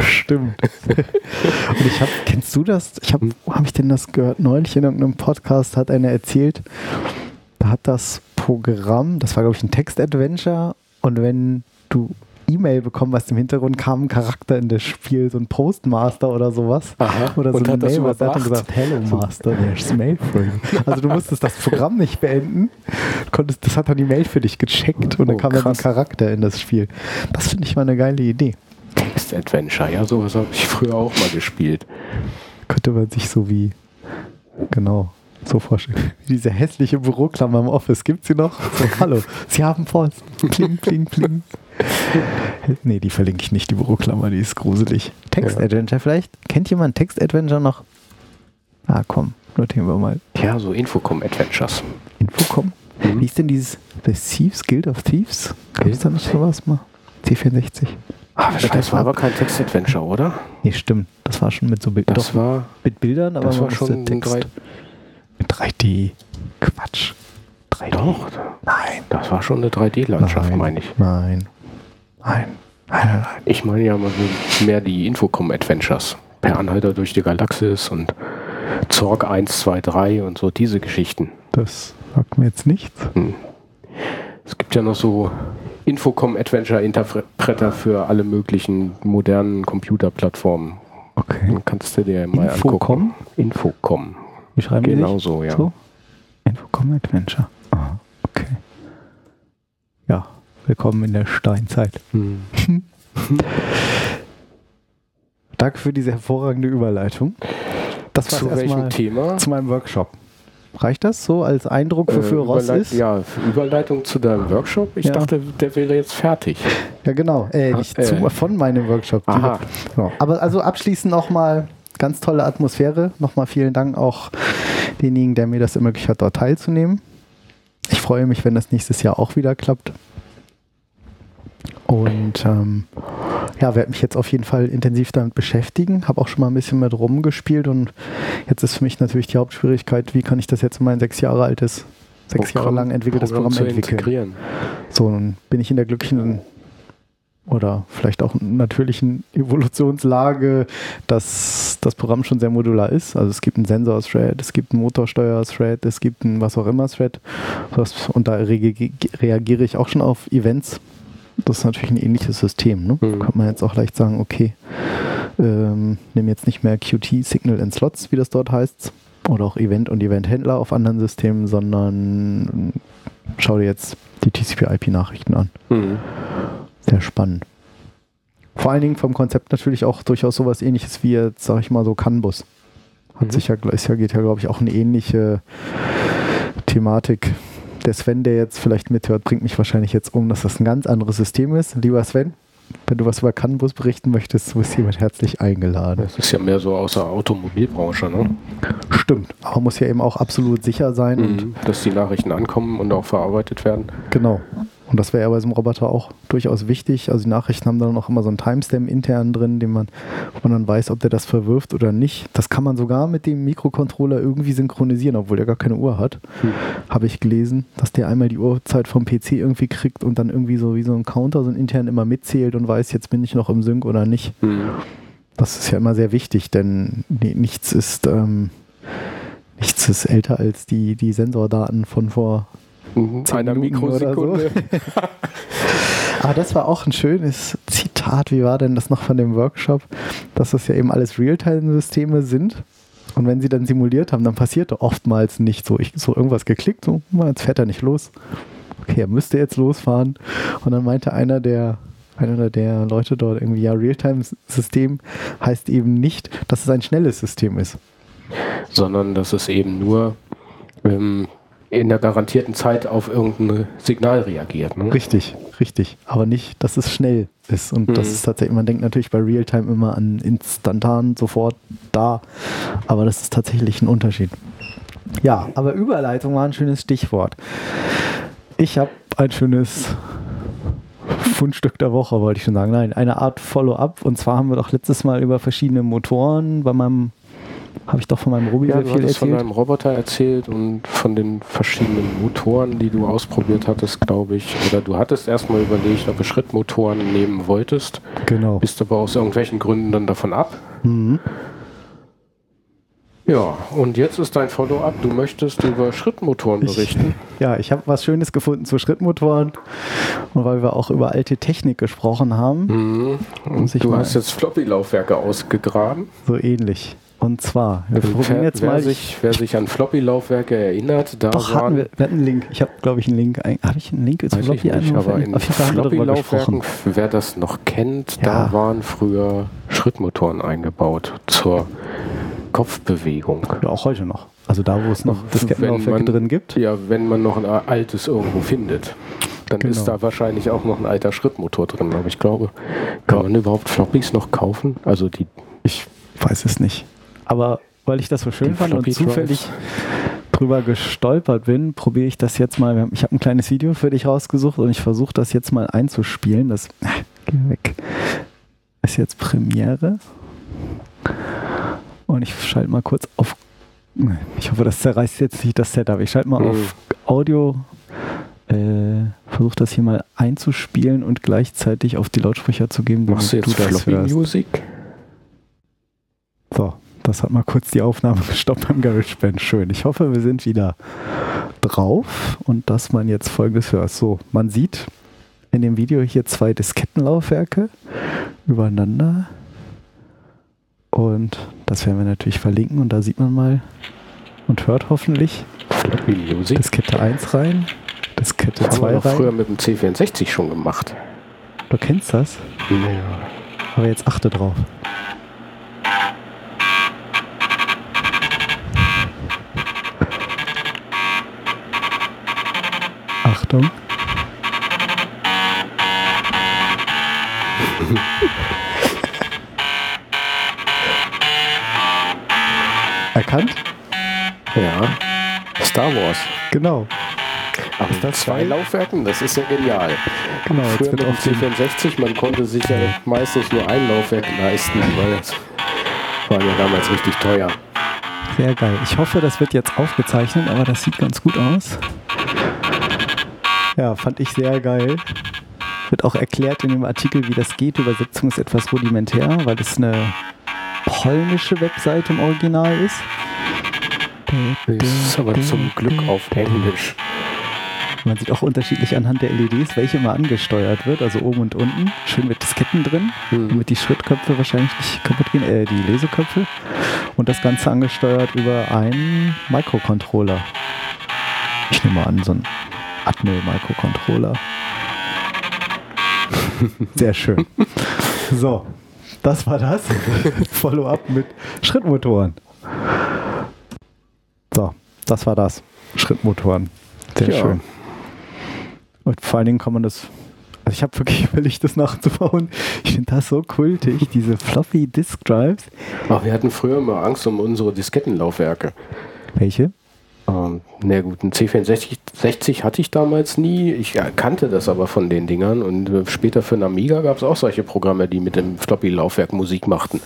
Stimmt. Und ich habe, kennst du das? Ich habe, wo habe ich denn das gehört? Neulich in irgendeinem Podcast hat einer erzählt, da hat das Programm, das war glaube ich ein Text-Adventure und wenn du E-Mail bekommen hast, im Hintergrund kam ein Charakter in das Spiel, so ein Postmaster oder sowas. Aha. Oder so Und eine hat Mail, was hat dann gesagt, Hello Master, there's mail for you. Also du musstest das Programm nicht beenden, konntest, das hat dann die Mail für dich gecheckt und dann Oh, kam dann ein krass. Charakter in das Spiel. Das finde ich mal eine geile Idee. Text-Adventure, ja, sowas habe ich früher auch mal gespielt. könnte man sich so wie, genau, so vorstellen. Diese hässliche Büroklammer im Office. Gibt sie noch? So, hallo, Sie haben Post. Pling, pling, pling. nee, die verlinke ich nicht, die Büroklammer, die ist gruselig. Text-Adventure vielleicht? Kennt jemand Text-Adventure noch? Ah, komm, notieren wir mal. Ja, so Infocom-Adventures. Infocom. Mhm. Wie ist denn dieses The Thieves, Guild of Thieves? Gab es da nicht sowas mal? C64. Ah, das war aber kein Text-Adventure, oder? Nee, stimmt. Das war schon mit so Bildern. Das war, mit Bildern, aber das war schon Text. drei, 3D. Quatsch. 3D. Doch, Nein. das war schon eine 3D-Landschaft, Nein. meine ich. Nein. Nein. Nein, nein, nein. Ich meine ja mehr die Infocom-Adventures. Per Anhalter durch die Galaxis und Zorg 1, 2, 3 und so diese Geschichten. Das sagt mir jetzt nichts. Es gibt ja noch so Infocom-Adventure-Interpreter für alle möglichen modernen Computerplattformen. Okay. Dann kannst du dir mal Infocom? angucken. Infocom. Wie schreiben die Genau so, ja. So? Infocom Adventure. Ah, okay. Ja, willkommen in der Steinzeit. Hm. Danke für diese hervorragende Überleitung. Das war Zu welchem erstmal Thema? zu meinem Workshop. Reicht das so als Eindruck, wofür Äh, Ross ist? Ja, Überleitung zu deinem Workshop. Ich Ja. dachte, der wäre jetzt fertig. Ja, genau. Äh, nicht Ach, zu, äh. von meinem Workshop. Aha. Genau. Aber also abschließend nochmal ganz tolle Atmosphäre. Nochmal vielen Dank auch denjenigen, der mir das ermöglicht hat, dort teilzunehmen. Ich freue mich, wenn das nächstes Jahr auch wieder klappt. Und ähm, ja, werde mich jetzt auf jeden Fall intensiv damit beschäftigen. Habe auch schon mal ein bisschen mit rumgespielt und jetzt ist für mich natürlich die Hauptschwierigkeit, wie kann ich das jetzt in mein sechs Jahre altes, sechs Jahre Programm- lang entwickeltes Programm, zu entwickeln. integrieren. So, nun bin ich in der glücklichen oder vielleicht auch natürlichen Evolutionslage, dass das Programm schon sehr modular ist. Also es gibt einen Sensor-Thread, es gibt einen Motorsteuer-Thread, es gibt ein was auch immer Thread. Das- Und da reagiere ich auch schon auf Events. Das ist natürlich ein ähnliches System. Ne? Mhm. Kann man jetzt auch leicht sagen, okay, ähm, nimm jetzt nicht mehr Qt Signal in Slots, wie das dort heißt, oder auch Event und Event-Händler auf anderen Systemen, sondern schau dir jetzt die TCP-IP-Nachrichten an. Mhm. Sehr spannend. Vor allen Dingen vom Konzept natürlich auch durchaus sowas ähnliches wie jetzt, sag ich mal, so CAN-Bus. Hat Mhm. sich ja, ist ja, geht ja, glaube ich, auch eine ähnliche Thematik. Der Sven, der jetzt vielleicht mithört, bringt mich wahrscheinlich jetzt um, dass das ein ganz anderes System ist. Lieber Sven, wenn du was über CAN-Bus berichten möchtest, so ist jemand herzlich eingeladen. Das ist ja mehr so aus der Automobilbranche, ne? Stimmt, aber muss ja eben auch absolut sicher sein Mhm. Dass die Nachrichten ankommen und auch verarbeitet werden. Genau. Und das wäre ja bei so einem Roboter auch durchaus wichtig. Also die Nachrichten haben dann auch immer so einen Timestamp intern drin, den man, wo man dann weiß, ob der das verwirft oder nicht. Das kann man sogar mit dem Mikrocontroller irgendwie synchronisieren, obwohl der gar keine Uhr hat. Hm. Habe ich gelesen, dass der einmal die Uhrzeit vom PC irgendwie kriegt und dann irgendwie so wie so ein Counter, so ein intern immer mitzählt und weiß, jetzt bin ich noch im Sync oder nicht. Mhm. Das ist ja immer sehr wichtig, denn ni- nichts ist, ähm, nichts ist älter als die, die Sensordaten von vor Mhm. Einer Minuten oder Mikrosekunde. Aber das war auch ein schönes Zitat. Wie war denn das noch von dem Workshop? Dass das ja eben alles Realtime-Systeme sind. Und wenn sie dann simuliert haben, dann passierte oftmals nicht so. Ich so irgendwas geklickt, so, "Hm, jetzt fährt er nicht los. Okay, er müsste jetzt losfahren. Und dann meinte einer der, einer der Leute dort irgendwie, ja, Realtime-System heißt eben nicht, dass es ein schnelles System ist. Sondern dass es eben nur ähm, in der garantierten Zeit auf irgendein Signal reagiert. Ne? Richtig, richtig. Aber nicht, dass es schnell ist. Und das Mhm. ist tatsächlich, man denkt natürlich bei Realtime immer an instantan sofort da. Aber das ist tatsächlich ein Unterschied. Ja, aber Überleitung war ein schönes Stichwort. Ich habe ein schönes Fundstück der Woche, wollte ich schon sagen. Nein, eine Art Follow-up. Und zwar haben wir doch letztes Mal über verschiedene Motoren bei meinem Habe ich doch von meinem Ruby Ja, sehr viel hattest von erzählt. deinem Roboter erzählt und von den verschiedenen Motoren, die du ausprobiert hattest, glaube ich. Oder du hattest erstmal überlegt, ob du Schrittmotoren nehmen wolltest, Genau. bist aber aus irgendwelchen Gründen dann davon ab. Mhm. Ja, und jetzt ist dein Follow-up. Du möchtest über Schrittmotoren Ich- berichten. Ja, ich habe was Schönes gefunden zu Schrittmotoren. Und weil wir auch über alte Technik gesprochen haben, Mhm. Ich du hast jetzt Floppy-Laufwerke ausgegraben. so ähnlich. Und zwar, wir probieren Wer, jetzt wer, mal. sich, wer sich an Floppy-Laufwerke erinnert, da doch, hatten wir, wir hatten einen Link. Ich habe, glaube ich, einen Link. Habe ich einen Link zu Floppy nicht, aber in Floppy-Laufwerken, wer das noch kennt, Ja. da waren früher Schrittmotoren eingebaut zur Kopfbewegung. Ja, auch heute noch. Also da, wo es noch Diskettenlaufwerke drin gibt. Ja, wenn man noch ein altes irgendwo findet, dann Genau. ist da wahrscheinlich auch noch ein alter Schrittmotor drin. Aber ich glaube, kann man überhaupt Floppies noch kaufen? Also die Ich weiß es nicht. Aber weil ich das so schön Die fand und zufällig Drives. drüber gestolpert bin, probiere ich das jetzt mal. Ich habe ein kleines Video für dich rausgesucht und ich versuche das jetzt mal einzuspielen. Das geh weg. Ist jetzt Premiere. Und ich schalte mal kurz auf. Ich hoffe, das zerreißt jetzt nicht das Setup. Ich schalte mal Mhm. auf Audio. Äh, Versuche das hier mal einzuspielen und gleichzeitig auf die Lautsprecher zu geben, machst du jetzt du das Floppy. Music? So, das hat mal kurz die Aufnahme gestoppt beim GarageBand. Schön. Ich hoffe, wir sind wieder drauf und dass man jetzt folgendes hört. So, man sieht in dem Video hier zwei Diskettenlaufwerke übereinander. Und das werden wir natürlich verlinken und da sieht man mal und hört hoffentlich? Diskette 1 rein, Diskette Das haben wir 2 doch früher rein. mit dem C64 schon gemacht. Du kennst das, aber jetzt achte drauf. Achtung. Erkannt? Ja. Star Wars. Genau. Aber Ist das zwei? Laufwerken, das ist ja genial. Genau, jetzt Früher wird mit dem auf den C64, man konnte sich ja meistens nur ein Laufwerk leisten, weil das war ja damals richtig teuer. Sehr geil. Ich hoffe, das wird jetzt aufgezeichnet, aber das sieht ganz gut aus. Ja, fand ich sehr geil. Wird auch erklärt in dem Artikel, wie das geht. Übersetzung ist etwas rudimentär, weil es eine polnische Webseite im Original ist. Das ist aber zum Glück auf Englisch. Man sieht auch unterschiedlich anhand der LEDs, welche mal angesteuert wird, also oben und unten. Schön mit Disketten drin, Hm. damit die Schrittköpfe wahrscheinlich nicht kaputt gehen, äh, die Leseköpfe. Und das Ganze angesteuert über einen Microcontroller. Ich nehme mal an, so ein Atmel-Microcontroller. Sehr schön. So, das war das. Follow-up mit Schrittmotoren. So, das war das. Schrittmotoren. Sehr Ja. schön. Und vor allen Dingen kann man das. Also ich habe wirklich überlegt, das nachzubauen. Ich finde das so kultig, diese Floppy Disk Drives. Aber wir hatten früher immer Angst um unsere Diskettenlaufwerke. Welche? Ähm, na gut, ein C64 60 hatte ich damals nie. Ich äh, kannte das aber von den Dingern. Und äh, später für einen Amiga gab es auch solche Programme, die mit dem Floppy-Laufwerk Musik machten.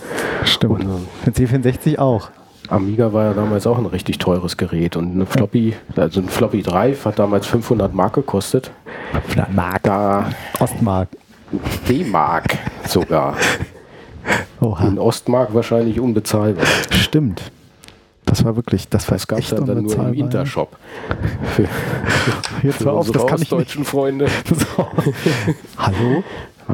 Stimmt. Und, Für C64 auch. Amiga war ja damals auch ein richtig teures Gerät. Und eine Floppy, also ein Floppy Drive hat damals 500 Mark gekostet. Mark. Da Ostmark. D-Mark sogar. Oha. In Ostmark wahrscheinlich unbezahlbar. Stimmt. Das war wirklich, das war Das echt ja dann nur im. Intershop. Für, Jetzt für hör auf, das kann ich nicht. ostdeutschen Freunde. So. Hallo? Hallo?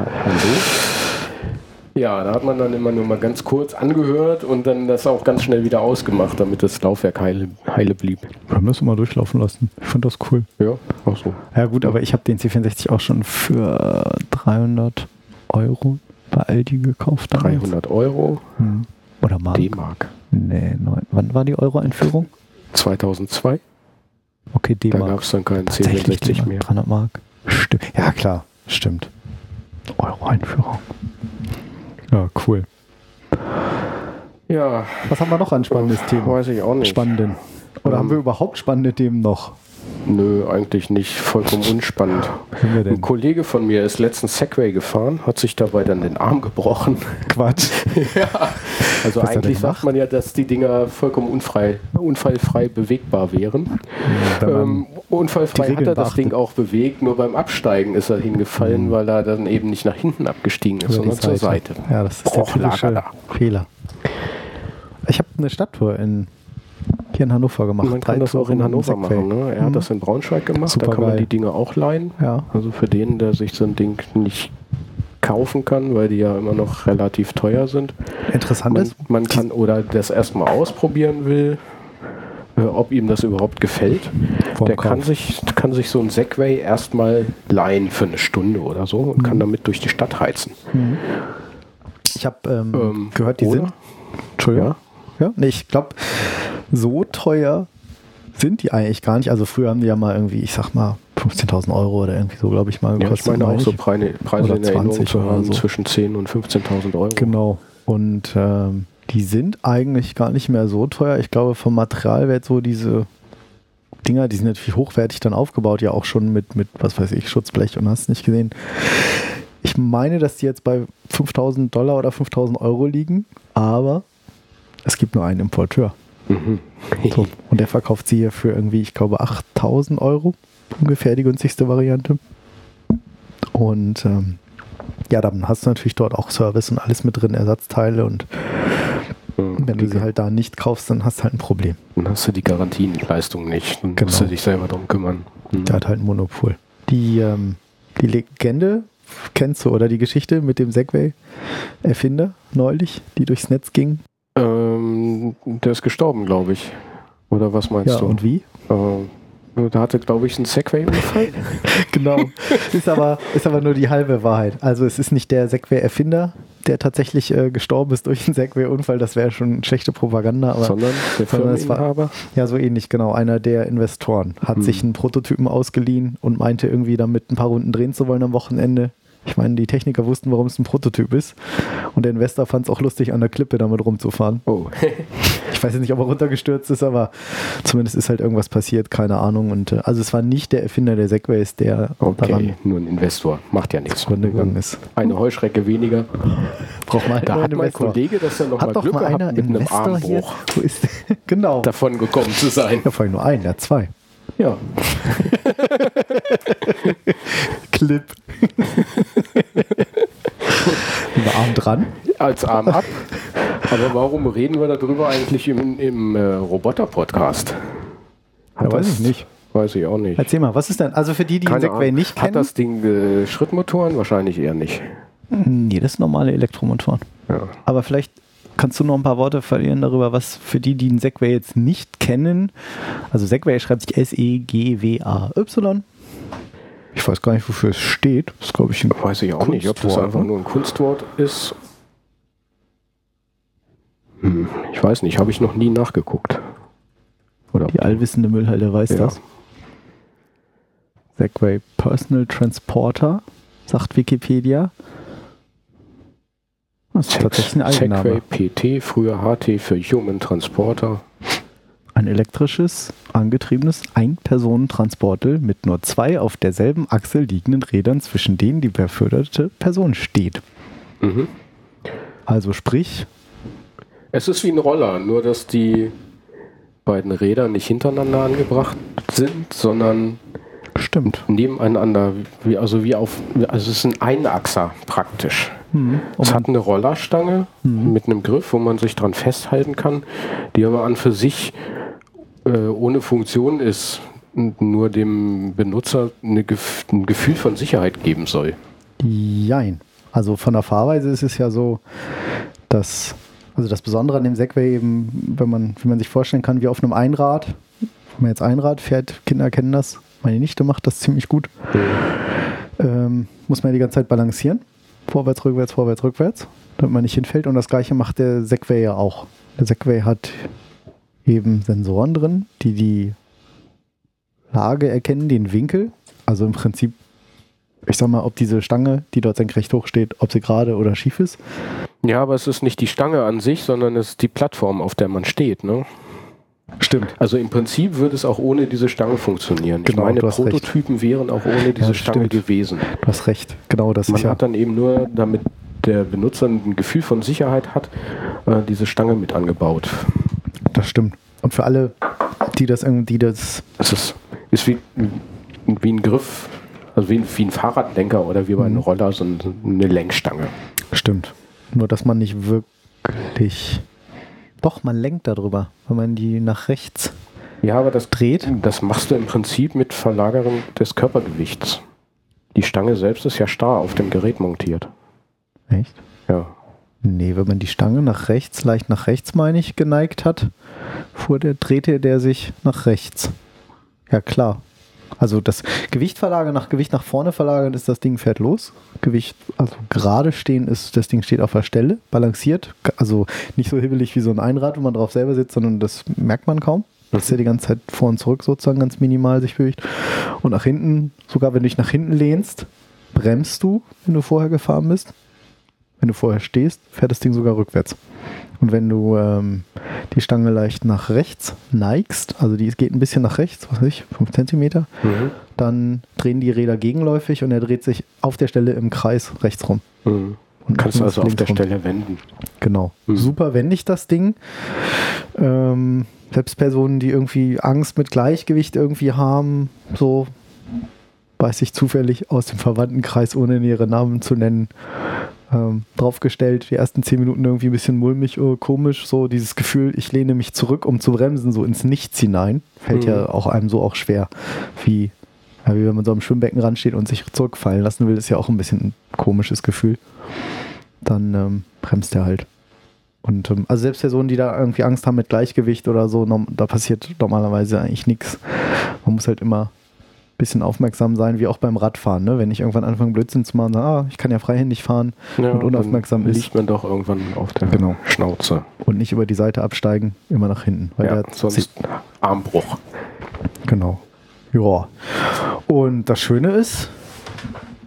Ja, da hat man dann immer nur mal ganz kurz angehört und dann das auch ganz schnell wieder ausgemacht, damit das Laufwerk heile, heile blieb. Wir haben das immer durchlaufen lassen. Ich fand das cool. Ja, auch so. Ja gut, aber ich habe den C64 auch schon für 300 Euro bei Aldi gekauft. damals. 300 Euro Hm. Oder Mark? D-Mark. Nee, neun. Wann war die Euro-Einführung? 2002, Okay, da D-Mark. gab es dann keinen Tatsächlich C64 D-Mark, mehr. 300 Mark. Stimmt. Ja, klar. Stimmt. Euro-Einführung. Ja, cool. Ja, Was haben wir noch an spannendes Thema? weiß ich auch nicht. Spannenden. Oder Ähm, haben wir überhaupt spannende Themen noch? Nö, eigentlich nicht. Vollkommen unspannend. Ein? Kollege von mir ist letztens Segway gefahren, hat sich dabei dann den Arm gebrochen. Quatsch. Also Was eigentlich sagt man ja, dass die Dinger vollkommen unfrei, unfallfrei bewegbar wären. Ähm, unfallfrei hat er das. Ding auch bewegt, nur beim Absteigen ist er hingefallen, weil er dann eben nicht nach hinten abgestiegen ist, sondern zur Seite. Ja, das ist der Bruchlager typische da. Fehler. Ich habe eine Stadttour in, hier in Hannover gemacht. Man Drei kann das auch in Touren Hannover machen. Ne? Er hat das in Braunschweig gemacht, da kann Supergeil. man die Dinge auch leihen. Ja. Also für den, der sich so ein Ding nicht kaufen kann, weil die ja immer noch relativ teuer sind. Interessant Man, ist, man kann oder das erstmal ausprobieren will, äh, ob ihm das überhaupt gefällt. Vorm der kann sich, kann sich so ein Segway erstmal leihen für eine Stunde oder so und Mhm. kann damit durch die Stadt heizen. ich habe ähm, Ähm, gehört, die oder? sind. Entschuldigung. Ja, nee, ich glaube, so teuer sind die eigentlich gar nicht. Also früher haben die ja mal irgendwie, ich sag mal, 15.000 Euro oder irgendwie so, glaube ich mal Ja, ich meine auch so Preise, Preise Oder in Erinnerung 20 zu oder haben, so. zwischen 10.000 und 15.000 Euro. Genau. Und ähm, die sind eigentlich gar nicht mehr so teuer. Ich glaube, vom Materialwert so diese Dinger, die sind natürlich hochwertig dann aufgebaut, ja auch schon mit, mit was weiß ich, Schutzblech und hast nicht gesehen. Ich meine, dass die jetzt bei 5000 Dollar oder 5000 Euro liegen, aber es gibt nur einen Importeur. Mhm. So. Und der verkauft sie hier für irgendwie, ich glaube, 8000 Euro. Ungefähr die günstigste Variante. Und ähm, ja, dann hast du natürlich dort auch Service und alles mit drin, Ersatzteile. Und wenn du sie halt da nicht kaufst, dann hast du halt ein Problem. Dann hast du die Garantienleistung nicht. Dann Genau. musst du dich selber drum kümmern. Mhm. Der hat halt ein Monopol. Die, ähm, die Legende kennst du oder die Geschichte mit dem Segway-Erfinder neulich, die durchs Netz ging? Ähm, der ist gestorben, glaube ich. Oder was meinst Ja, du? und wie? Ähm, da hatte, glaube ich, einen Segway-Unfall. Genau. ist, aber, ist aber nur die halbe Wahrheit. Also es ist nicht der Segway-Erfinder, der tatsächlich äh, gestorben ist durch einen Segway-Unfall. Das wäre schon schlechte Propaganda. Aber sondern der sondern es war- ja, so ähnlich, genau. Einer der Investoren hat Hm. sich einen Prototypen ausgeliehen und meinte irgendwie damit ein paar Runden drehen zu wollen am Wochenende. Ich meine, die Techniker wussten, warum es ein Prototyp ist. Und der Investor fand es auch lustig, an der Klippe damit rumzufahren. Oh, Ich weiß jetzt nicht, ob er runtergestürzt ist, aber zumindest ist halt irgendwas passiert, keine Ahnung. Und äh, also es war nicht der Erfinder der Segways, der okay. daran Nur ein Investor. Macht ja nichts. zugrunde gegangen ist. Eine Heuschrecke weniger. Braucht mal Da hat mein. Kollege das ja noch mal Hat doch Glück mal gehabt, einer mit einem hier. Armbruch Wo ist genau. davon gekommen zu sein. Ja, vor allem nur der hat zwei. Ja. Clip. Über Arm dran. Als Arm ab. Aber warum reden wir darüber eigentlich im, im äh, Roboter-Podcast? Hat Ja, weiß ich nicht. Weiß ich auch nicht. Erzähl mal, was ist denn, also für die, die den Keine Segway Ahnung. nicht Hat kennen? das Ding äh, Schrittmotoren? Wahrscheinlich eher nicht. nee, das sind normale Elektromotoren. Ja. Aber vielleicht kannst du noch ein paar Worte verlieren darüber, was für die, die den Segway jetzt nicht kennen. Also Segway schreibt sich S-E-G-W-A-Y. Ich weiß gar nicht, wofür es steht. Das ist, glaube ich, ein Weiß ich auch nicht, ob das Kunstwort, einfach ne? nur ein Kunstwort ist. Hm, ich weiß nicht, habe ich noch nie nachgeguckt. Oder Die allwissende Müllhalde weiß Ja. das. Segway Personal Transporter, sagt Wikipedia. Das ist tatsächlich ein Eigenname. Segway PT, früher HT für Human Transporter. Ein elektrisches, angetriebenes Ein-Personen-Transporter mit nur zwei auf derselben Achse liegenden Rädern, zwischen denen die beförderte Person steht. Mhm. Also sprich, Es ist wie ein Roller, nur dass die beiden Räder nicht hintereinander angebracht sind, sondern stimmt. nebeneinander, wie, also wie auf, also es ist ein Einachser praktisch. Hm. Es hat eine Rollerstange mit einem Griff, wo man sich dran festhalten kann, die aber an für sich äh, ohne Funktion ist und nur dem Benutzer Gef- ein Gefühl von Sicherheit geben soll. Jein. Also von der Fahrweise ist es ja so, dass, also das Besondere an dem Segway eben, wenn man, wie man sich vorstellen kann, wie auf einem Einrad, wenn man jetzt Einrad fährt, Kinder kennen das, meine Nichte macht das ziemlich gut, ähm, muss man ja die ganze Zeit balancieren. Vorwärts, rückwärts, vorwärts, rückwärts, damit man nicht hinfällt. Und das gleiche macht der Segway ja auch. Der Segway hat eben Sensoren drin, die die Lage erkennen, den Winkel. Also im Prinzip, ich sag mal, ob diese Stange, die dort senkrecht hoch steht, ob sie gerade oder schief ist. Ja, aber es ist nicht die Stange an sich, sondern es ist die Plattform, auf der man steht. Ne? Stimmt. Also im Prinzip würde es auch ohne diese Stange funktionieren. Genau, ich meine, Prototypen wären auch ohne diese Ja, Stange stimmt. gewesen. Du hast recht. Genau, das Man ist ja. hat dann eben nur damit der Benutzer ein Gefühl von Sicherheit hat, äh, diese Stange mit angebaut. Das stimmt. Und für alle, die das irgendwie, das. Es ist, ist wie, wie ein Griff, also wie ein, wie ein Fahrradlenker oder wie bei einem Roller, so eine Lenkstange. Stimmt. Nur, dass man nicht wirklich. Doch, man lenkt darüber, wenn man die nach rechts Ja, aber das, dreht. das machst du im Prinzip mit Verlagerung des Körpergewichts. Die Stange selbst ist ja starr auf dem Gerät montiert. Echt? Ja. Nee, wenn man die Stange nach rechts, leicht nach rechts, meine ich, geneigt hat, fuhr der, drehte der sich nach rechts. Ja, klar. Also das Gewicht verlagern, nach Gewicht nach vorne verlagern, ist das Ding fährt los. Gewicht, also gerade stehen ist, das Ding steht auf der Stelle, balanciert. Also nicht so hibbelig wie so ein Einrad, wo man drauf selber sitzt, sondern das merkt man kaum. Das ist ja die ganze Zeit vor und zurück sozusagen ganz minimal sich bewegt. Und nach hinten, sogar wenn du dich nach hinten lehnst, bremst du, wenn du vorher gefahren bist. Wenn du vorher stehst, fährt das Ding sogar rückwärts. Und wenn du ähm, die Stange leicht nach rechts neigst, also die geht ein bisschen nach rechts, was weiß ich, 5 Zentimeter, Mhm. dann drehen die Räder gegenläufig und er dreht sich auf der Stelle im Kreis rechts rum. Mhm. Und Kannst du also auf der rum. Stelle wenden. Genau. Mhm. Super wendig das Ding. Ähm, selbst Personen, die irgendwie Angst mit Gleichgewicht irgendwie haben, so weiß ich zufällig aus dem Verwandtenkreis, ohne ihre Namen zu nennen, ähm, draufgestellt. Die ersten zehn Minuten irgendwie ein bisschen mulmig, oh, komisch, so dieses Gefühl, ich lehne mich zurück, um zu bremsen, so ins Nichts hinein. Fällt Mhm. ja auch einem so auch schwer, wie, ja, wie wenn man so am Schwimmbeckenrand steht und sich zurückfallen lassen will, ist ja auch ein bisschen ein komisches Gefühl. Dann ähm, bremst er halt. Und ähm, also selbst Personen, die da irgendwie Angst haben mit Gleichgewicht oder so, da passiert normalerweise eigentlich nichts. Man muss halt immer bisschen aufmerksam sein, wie auch beim Radfahren. Ne? Wenn ich irgendwann anfange, Blödsinn zu machen, ah, ich kann ja freihändig fahren Ja, und unaufmerksam dann ist liegt man doch irgendwann auf der Genau. Schnauze. und nicht über die Seite absteigen, immer nach hinten. Weil Ja, sonst Armbruch. Genau. Ja. Und das Schöne ist,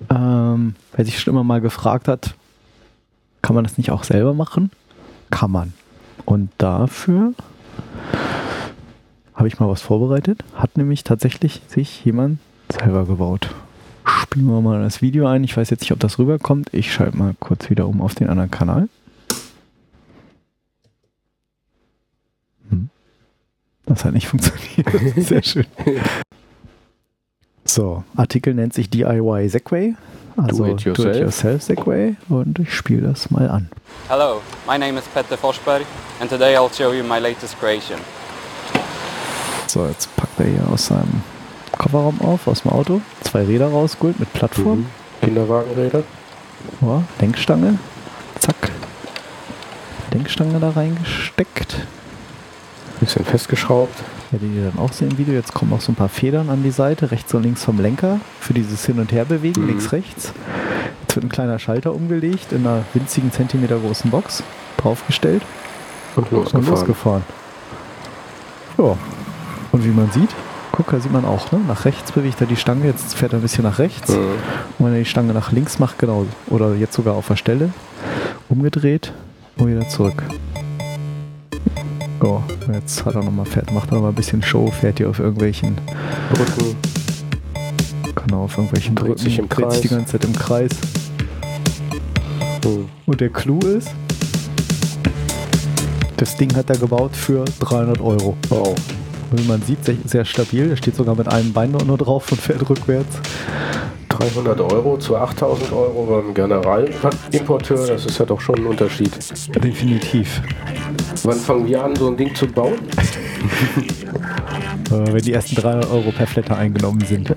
ähm, wer sich schon immer mal gefragt hat, kann man das nicht auch selber machen? Kann man. Und dafür habe ich mal was vorbereitet. Hat nämlich tatsächlich sich jemand selber gebaut. Spielen wir mal das Video ein. Ich weiß jetzt nicht, ob das rüberkommt. Ich schalte mal kurz wieder um auf den anderen Kanal. Hm. Das hat nicht funktioniert. Sehr schön. So, Artikel nennt sich DIY Segway. Also Do it yourself. Do-it-yourself Segway. Und ich spiele das mal an. Hello, my name is Petter Forsberg and today I'll show you my latest creation. So, jetzt packt er hier aus seinem Kofferraum auf, aus dem Auto. Zwei Räder rausgeholt mit Plattform. Mhm. Kinderwagenräder. Ja, Lenkstange. Zack. Lenkstange da reingesteckt. Bisschen festgeschraubt. Werdet ihr dann auch sehen im Video. Jetzt kommen auch so ein paar Federn an die Seite, rechts und links vom Lenker, für dieses Hin- und Herbewegen, Mhm. links, rechts. Jetzt wird ein kleiner Schalter umgelegt, in einer winzigen Zentimeter großen Box, draufgestellt Und und losgefahren. losgefahren. Ja, und wie man sieht, guck, da sieht man auch, ne? nach rechts bewegt er die Stange, jetzt fährt er ein bisschen nach rechts. Mhm. Und wenn er die Stange nach links macht, genau, oder jetzt sogar auf der Stelle, umgedreht und wieder zurück. So, jetzt hat er noch mal, fährt, macht er noch mal ein bisschen Show, fährt hier auf irgendwelchen, Brücken. genau, auf irgendwelchen Dreht sich im dreht sich die Kreis. ganze Zeit im Kreis. Mhm. Und der Clou ist, das Ding hat er gebaut für 300 Euro. Wow. Wie man sieht, sehr, sehr stabil. Der steht sogar mit einem Bein nur nur drauf und fährt rückwärts. 300 Euro zu 8000 Euro beim Generalimporteur, das ist ja doch schon ein Unterschied. Definitiv. Wann fangen wir an, so ein Ding zu bauen? Äh, wenn die ersten 300 Euro per Flatter eingenommen sind.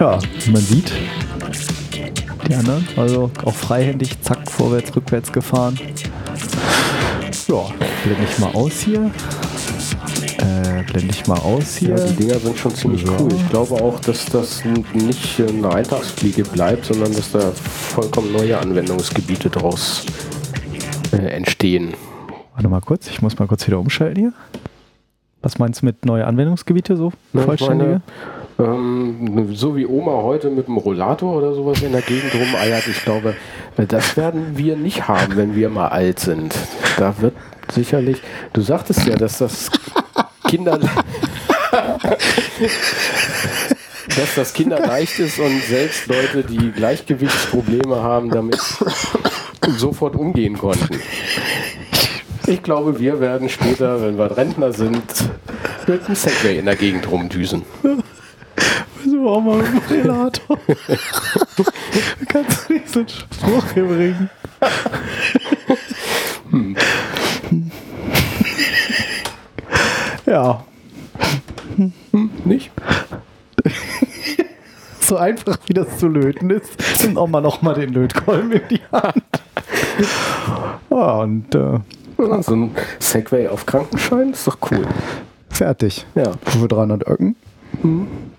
ja, wie man sieht, die anderen, also auch freihändig, zack, vorwärts, rückwärts gefahren. Ja, blende ich mal aus hier. Äh, blende ich mal aus hier. Ja, die Dinger sind schon ziemlich Ja. cool. Ich glaube auch, dass das nicht eine Alltagsfliege bleibt, sondern dass da vollkommen neue Anwendungsgebiete daraus äh, entstehen. Warte mal kurz, ich muss mal kurz wieder umschalten hier. Was meinst du mit neue Anwendungsgebiete so? Ich Vollständige? meine, ähm, so wie Oma heute mit dem Rollator oder sowas in der Gegend rumeiert, ich glaube, das werden wir nicht haben, wenn wir mal alt sind. Da wird sicherlich, du sagtest ja, dass das Kinder. dass das kinderleicht ist und selbst Leute, die Gleichgewichtsprobleme haben, damit sofort umgehen konnten. Ich glaube, wir werden später, wenn wir Rentner sind, mit einem Segway in der Gegend rumdüsen. Wir auch mal mit dem Relator. Kannst du einen Spruch hier bringen? Ja, Nicht? so einfach wie das zu löten ist, nimmt auch mal noch mal den Lötkolben in die Hand. Ja, und äh, Ja, so ein Segway auf Krankenschein ist doch cool. fertig. Ja, Für 300 Öcken. Zack.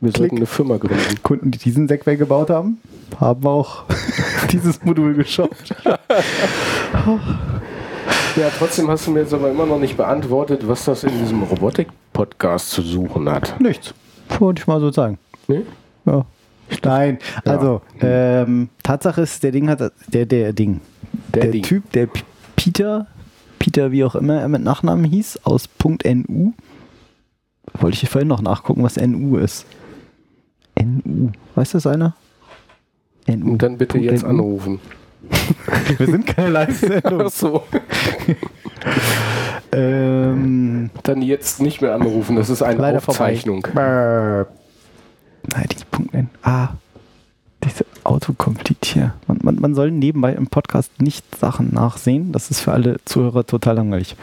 Wir Klick. sollten eine Firma gründen. Kunden, die diesen Segway gebaut haben, haben auch dieses Modul geschafft. Ja, trotzdem hast du mir jetzt aber immer noch nicht beantwortet, was das in diesem Robotik-Podcast zu suchen hat. Nichts. Wollte ich mal so sagen. Nee? Ja. Nein, also ähm, Tatsache ist, der Ding hat der der Ding. Der Der, Ding. Typ, der P Peter, Peter, wie auch immer er mit Nachnamen hieß, aus .nu. Wollte ich vorhin noch nachgucken, was NU ist. NU. Weiß das einer? NU. Und dann bitte Punkt jetzt NU. anrufen. Wir sind keine Live-Sendung. Ach so. ähm, Dann jetzt nicht mehr anrufen, das ist eine leider Aufzeichnung. vorbei. Nein, die Punkt N. Ah, diese Autocomplete hier. Man, man, man soll nebenbei im Podcast nicht Sachen nachsehen. Das ist für alle Zuhörer total langweilig.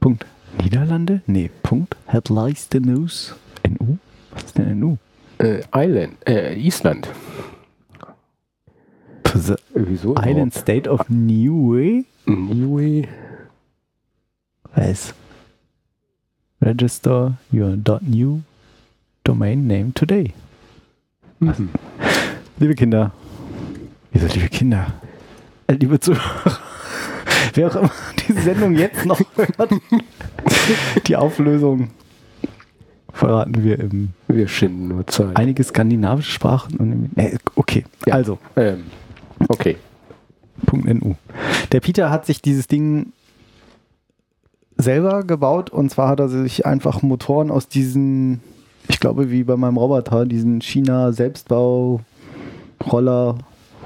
Punkt. Niederlande? Nee, Punkt. Headlights the News. NU? Was ist denn NU? Äh, Island, äh, Island. Äh, Wieso? Island State of Niue? Niue. Was? Register your .new domain name today. Mhm. Liebe Kinder. Wieso liebe Kinder? Äh, liebe Zuhörer. Wer auch immer diese Sendung jetzt noch hört. Die Auflösung verraten wir im Wir schinden nur Zeit. einige skandinavische Sprachen. Und äh, okay, Ja. also Ähm, okay. Punkt .nu. Der Peter hat sich dieses Ding selber gebaut und zwar hat er sich einfach Motoren aus diesen, ich glaube wie bei meinem Roboter, diesen China Selbstbau Roller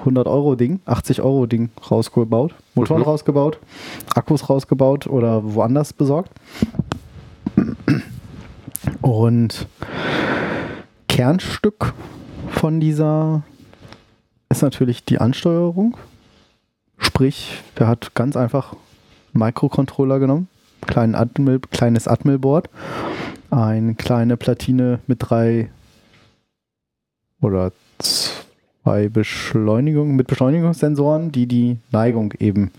100 Euro Ding, 80 Euro Ding rausgebaut, Motoren Mhm. rausgebaut, Akkus rausgebaut oder woanders besorgt. Und Kernstück von dieser ist natürlich die Ansteuerung. Sprich, der hat ganz einfach einen Microcontroller genommen, kleinen Atmel, kleines Atmel-Board, eine kleine Platine mit drei oder zwei Beschleunigungen, mit Beschleunigungssensoren, die die Neigung eben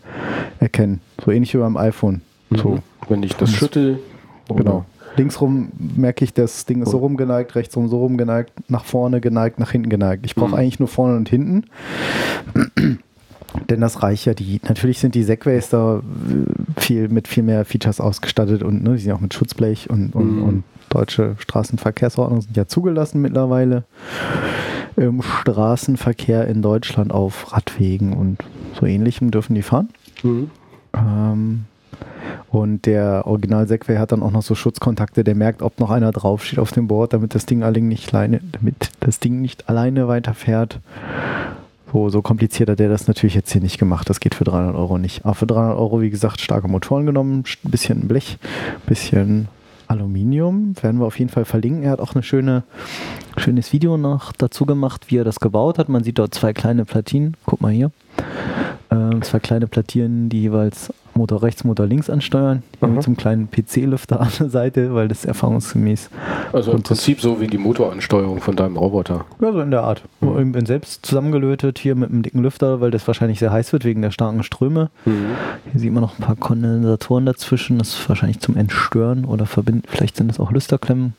erkennen. So ähnlich wie beim iPhone. So, Mhm. Wenn ich das schüttel. genau. Linksrum merke ich, das Ding ist so rumgeneigt, rechtsrum so rumgeneigt, nach vorne geneigt, nach hinten geneigt. Ich brauche Mhm. eigentlich nur vorne und hinten. Denn das reicht ja. Die, natürlich sind die Segways da äh, viel, mit viel mehr Features ausgestattet und ne, die sind auch mit Schutzblech und, und, Mhm. und deutsche Straßenverkehrsordnung sind ja zugelassen mittlerweile im Straßenverkehr in Deutschland auf Radwegen und so ähnlichem dürfen die fahren. Mhm. Ähm, und der Original Segway hat dann auch noch so Schutzkontakte, der merkt, ob noch einer draufsteht auf dem Board, damit das Ding allein nicht alleine, damit das Ding nicht alleine weiterfährt. So, so kompliziert hat der das natürlich jetzt hier nicht gemacht. Das geht für 300 Euro nicht. Aber für 300 Euro, wie gesagt, starke Motoren genommen, ein bisschen Blech, bisschen Aluminium. Werden wir auf jeden Fall verlinken. Er hat auch ein schöne, schönes Video noch dazu gemacht, wie er das gebaut hat. Man sieht dort zwei kleine Platinen. Guck mal hier. Ähm, zwei kleine Platinen, die jeweils Motor rechts, Motor links ansteuern. Hier Mhm. mit so einem kleinen PC-Lüfter an der Seite, weil das erfahrungsgemäß Also im Prinzip so wie die Motoransteuerung von deinem Roboter. Ja, so in der Art. Ich bin selbst zusammengelötet hier mit einem dicken Lüfter, weil das wahrscheinlich sehr heiß wird wegen der starken Ströme. Hier sieht man noch ein paar Kondensatoren dazwischen. Das ist wahrscheinlich zum Entstören oder verbinden. Vielleicht sind das auch Lüsterklemmen.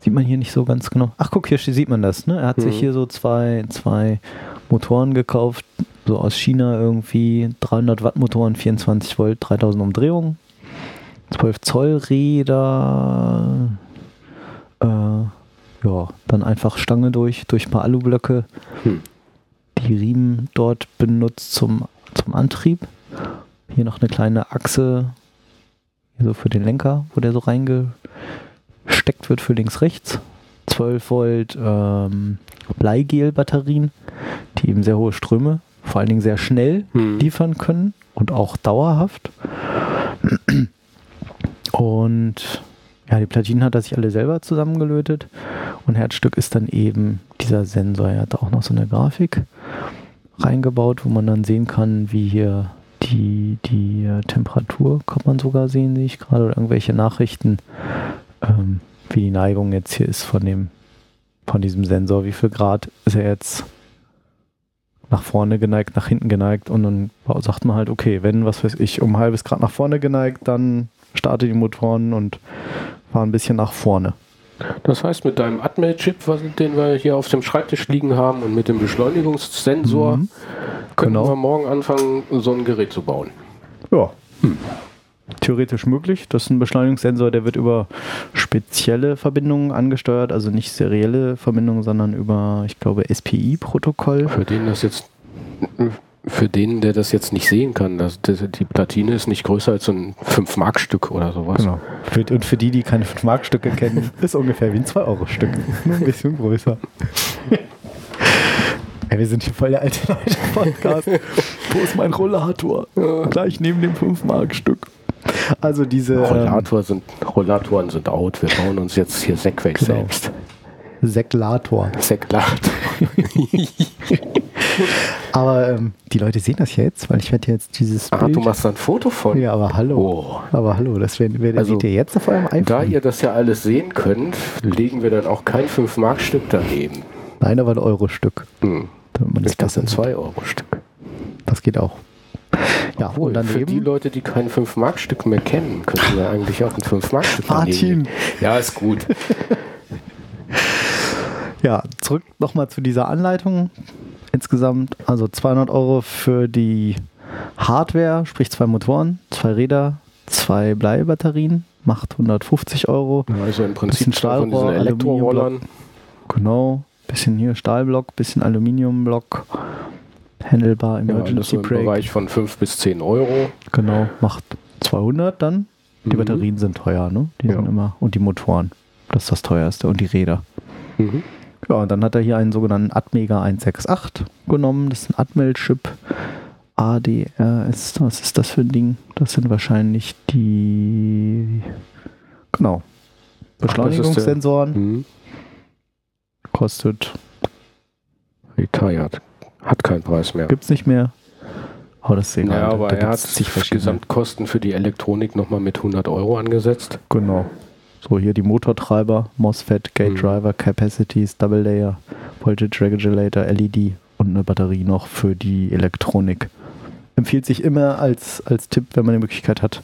Sieht man hier nicht so ganz genau. Ach, guck, hier sieht man das. Ne? Er hat sich Mhm. hier so zwei, zwei Motoren gekauft, so aus China irgendwie. 300 Watt Motoren, 24 Volt, 3000 Umdrehungen. 12 Zoll Räder. Äh, ja, dann einfach Stange durch, durch ein paar Alublöcke. Hm. Die Riemen dort benutzt zum, zum Antrieb. Hier noch eine kleine Achse, so für den Lenker, wo der so reingesteckt wird für links, rechts. 12 Volt ähm, Bleigel-Batterien, die eben sehr hohe Ströme, vor allen Dingen sehr schnell Hm. liefern können und auch dauerhaft. Und ja, die Platinen hat er sich alle selber zusammengelötet und Herzstück ist dann eben dieser Sensor. Er hat auch noch so eine Grafik reingebaut, wo man dann sehen kann, wie hier die, die äh, Temperatur, kann man sogar sehen, sehe ich gerade, oder irgendwelche Nachrichten, ähm, wie die Neigung jetzt hier ist von dem, von diesem Sensor, wie viel Grad ist er jetzt nach vorne geneigt, nach hinten geneigt und dann sagt man halt, okay, wenn, was weiß ich, um ein halbes Grad nach vorne geneigt, dann starte die Motoren und fahr ein bisschen nach vorne. Das heißt, mit deinem Atmel-Chip, was- den wir hier auf dem Schreibtisch liegen haben und mit dem Beschleunigungssensor, Mhm. können Genau. wir morgen anfangen, so ein Gerät zu bauen. Ja. Theoretisch möglich. Das ist ein Beschleunigungssensor, der wird über spezielle Verbindungen angesteuert, also nicht serielle Verbindungen, sondern über, ich glaube, SPI-Protokoll. Für den das jetzt, für den, der das jetzt nicht sehen kann, das, die Platine ist nicht größer als so ein 5-Mark-Stück oder sowas. Genau. Und für die, die keine 5-Mark-Stücke kennen, ist ungefähr wie ein 2-Euro-Stück. Nur ein bisschen größer. Ja, wir sind hier voll der alte Leute-Podcast. Wo ist mein Rollator? Gleich neben dem 5-Mark-Stück. Also diese ähm, Rollator sind, Rollatoren sind out. Wir bauen uns jetzt hier Segway Genau. selbst. Seklator. Seglator. Aber ähm, die Leute sehen das ja jetzt, weil ich werde jetzt dieses ah, Bild... du machst da ein Foto von. ja, aber hallo. Oh. Aber hallo, das werdet wer, Also, ihr jetzt auf eurem iPhone. Da ihr das ja alles sehen könnt, legen wir dann auch kein 5-Mark-Stück daneben. Nein, aber ein Euro-Stück. Hm. damit man Ich das ein besser sieht. 2-Euro-Stück. Das geht auch. Ja, und Obwohl, für die daneben... Leute, die kein 5-Mark-Stück mehr kennen, könnten wir eigentlich auch ein 5-Mark-Stück Martin. daneben legen. Ja, ist gut. Ja, zurück nochmal zu dieser Anleitung. Insgesamt also 200 Euro für die Hardware, sprich zwei Motoren, zwei Räder, zwei Bleibatterien, macht 150 Euro. Also im Bisschen Prinzip zwei von diesen Stahlrohr, Elektrorollern. Genau, bisschen hier Stahlblock, bisschen Aluminiumblock, Handelbar, Ja, alles Emergency so im Brake. Bereich von 5 bis 10 Euro. Genau, macht 200 dann. Die Mhm. Batterien sind teuer, ne? Die Ja. sind immer. Und die Motoren. Das ist das teuerste. Und die Räder. Mhm. Ja, und dann hat er hier einen sogenannten Atmega 168 genommen. Das ist ein Atmel-Chip. ADRS, was ist das für ein Ding? Das sind wahrscheinlich die. Genau. Beschleunigungssensoren. Mhm. Kostet. Retired. Hat keinen Preis mehr. Gibt's nicht mehr. Aber das ist egal. Ja, aber Da er hat verschiedene. Gesamtkosten für die Elektronik nochmal mit 100 Euro angesetzt. Genau. So, hier die Motortreiber, MOSFET, Gate Mhm. Driver, Capacities, Double Layer, Voltage Regulator, LED und eine Batterie noch für die Elektronik. Empfiehlt sich immer als, als Tipp, wenn man die Möglichkeit hat,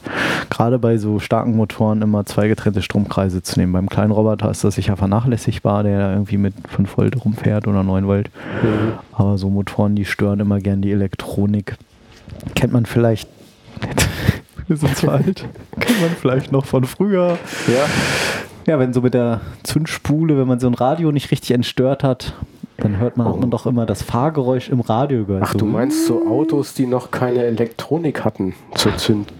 gerade bei so starken Motoren immer zwei getrennte Stromkreise zu nehmen. Beim kleinen Roboter ist das sicher vernachlässigbar, der irgendwie mit 5 Volt rumfährt oder 9 Volt. Aber so Motoren, die stören immer gern die Elektronik. Kennt man vielleicht. Wir sind zu alt. Kennt man vielleicht noch von früher. Ja. Ja, wenn so mit der Zündspule, wenn man so ein Radio nicht richtig entstört hat, dann hört man, hat man doch immer das Fahrgeräusch im Radio gehört. Ach, so, du meinst so Autos, die noch keine Elektronik hatten zur Zünd.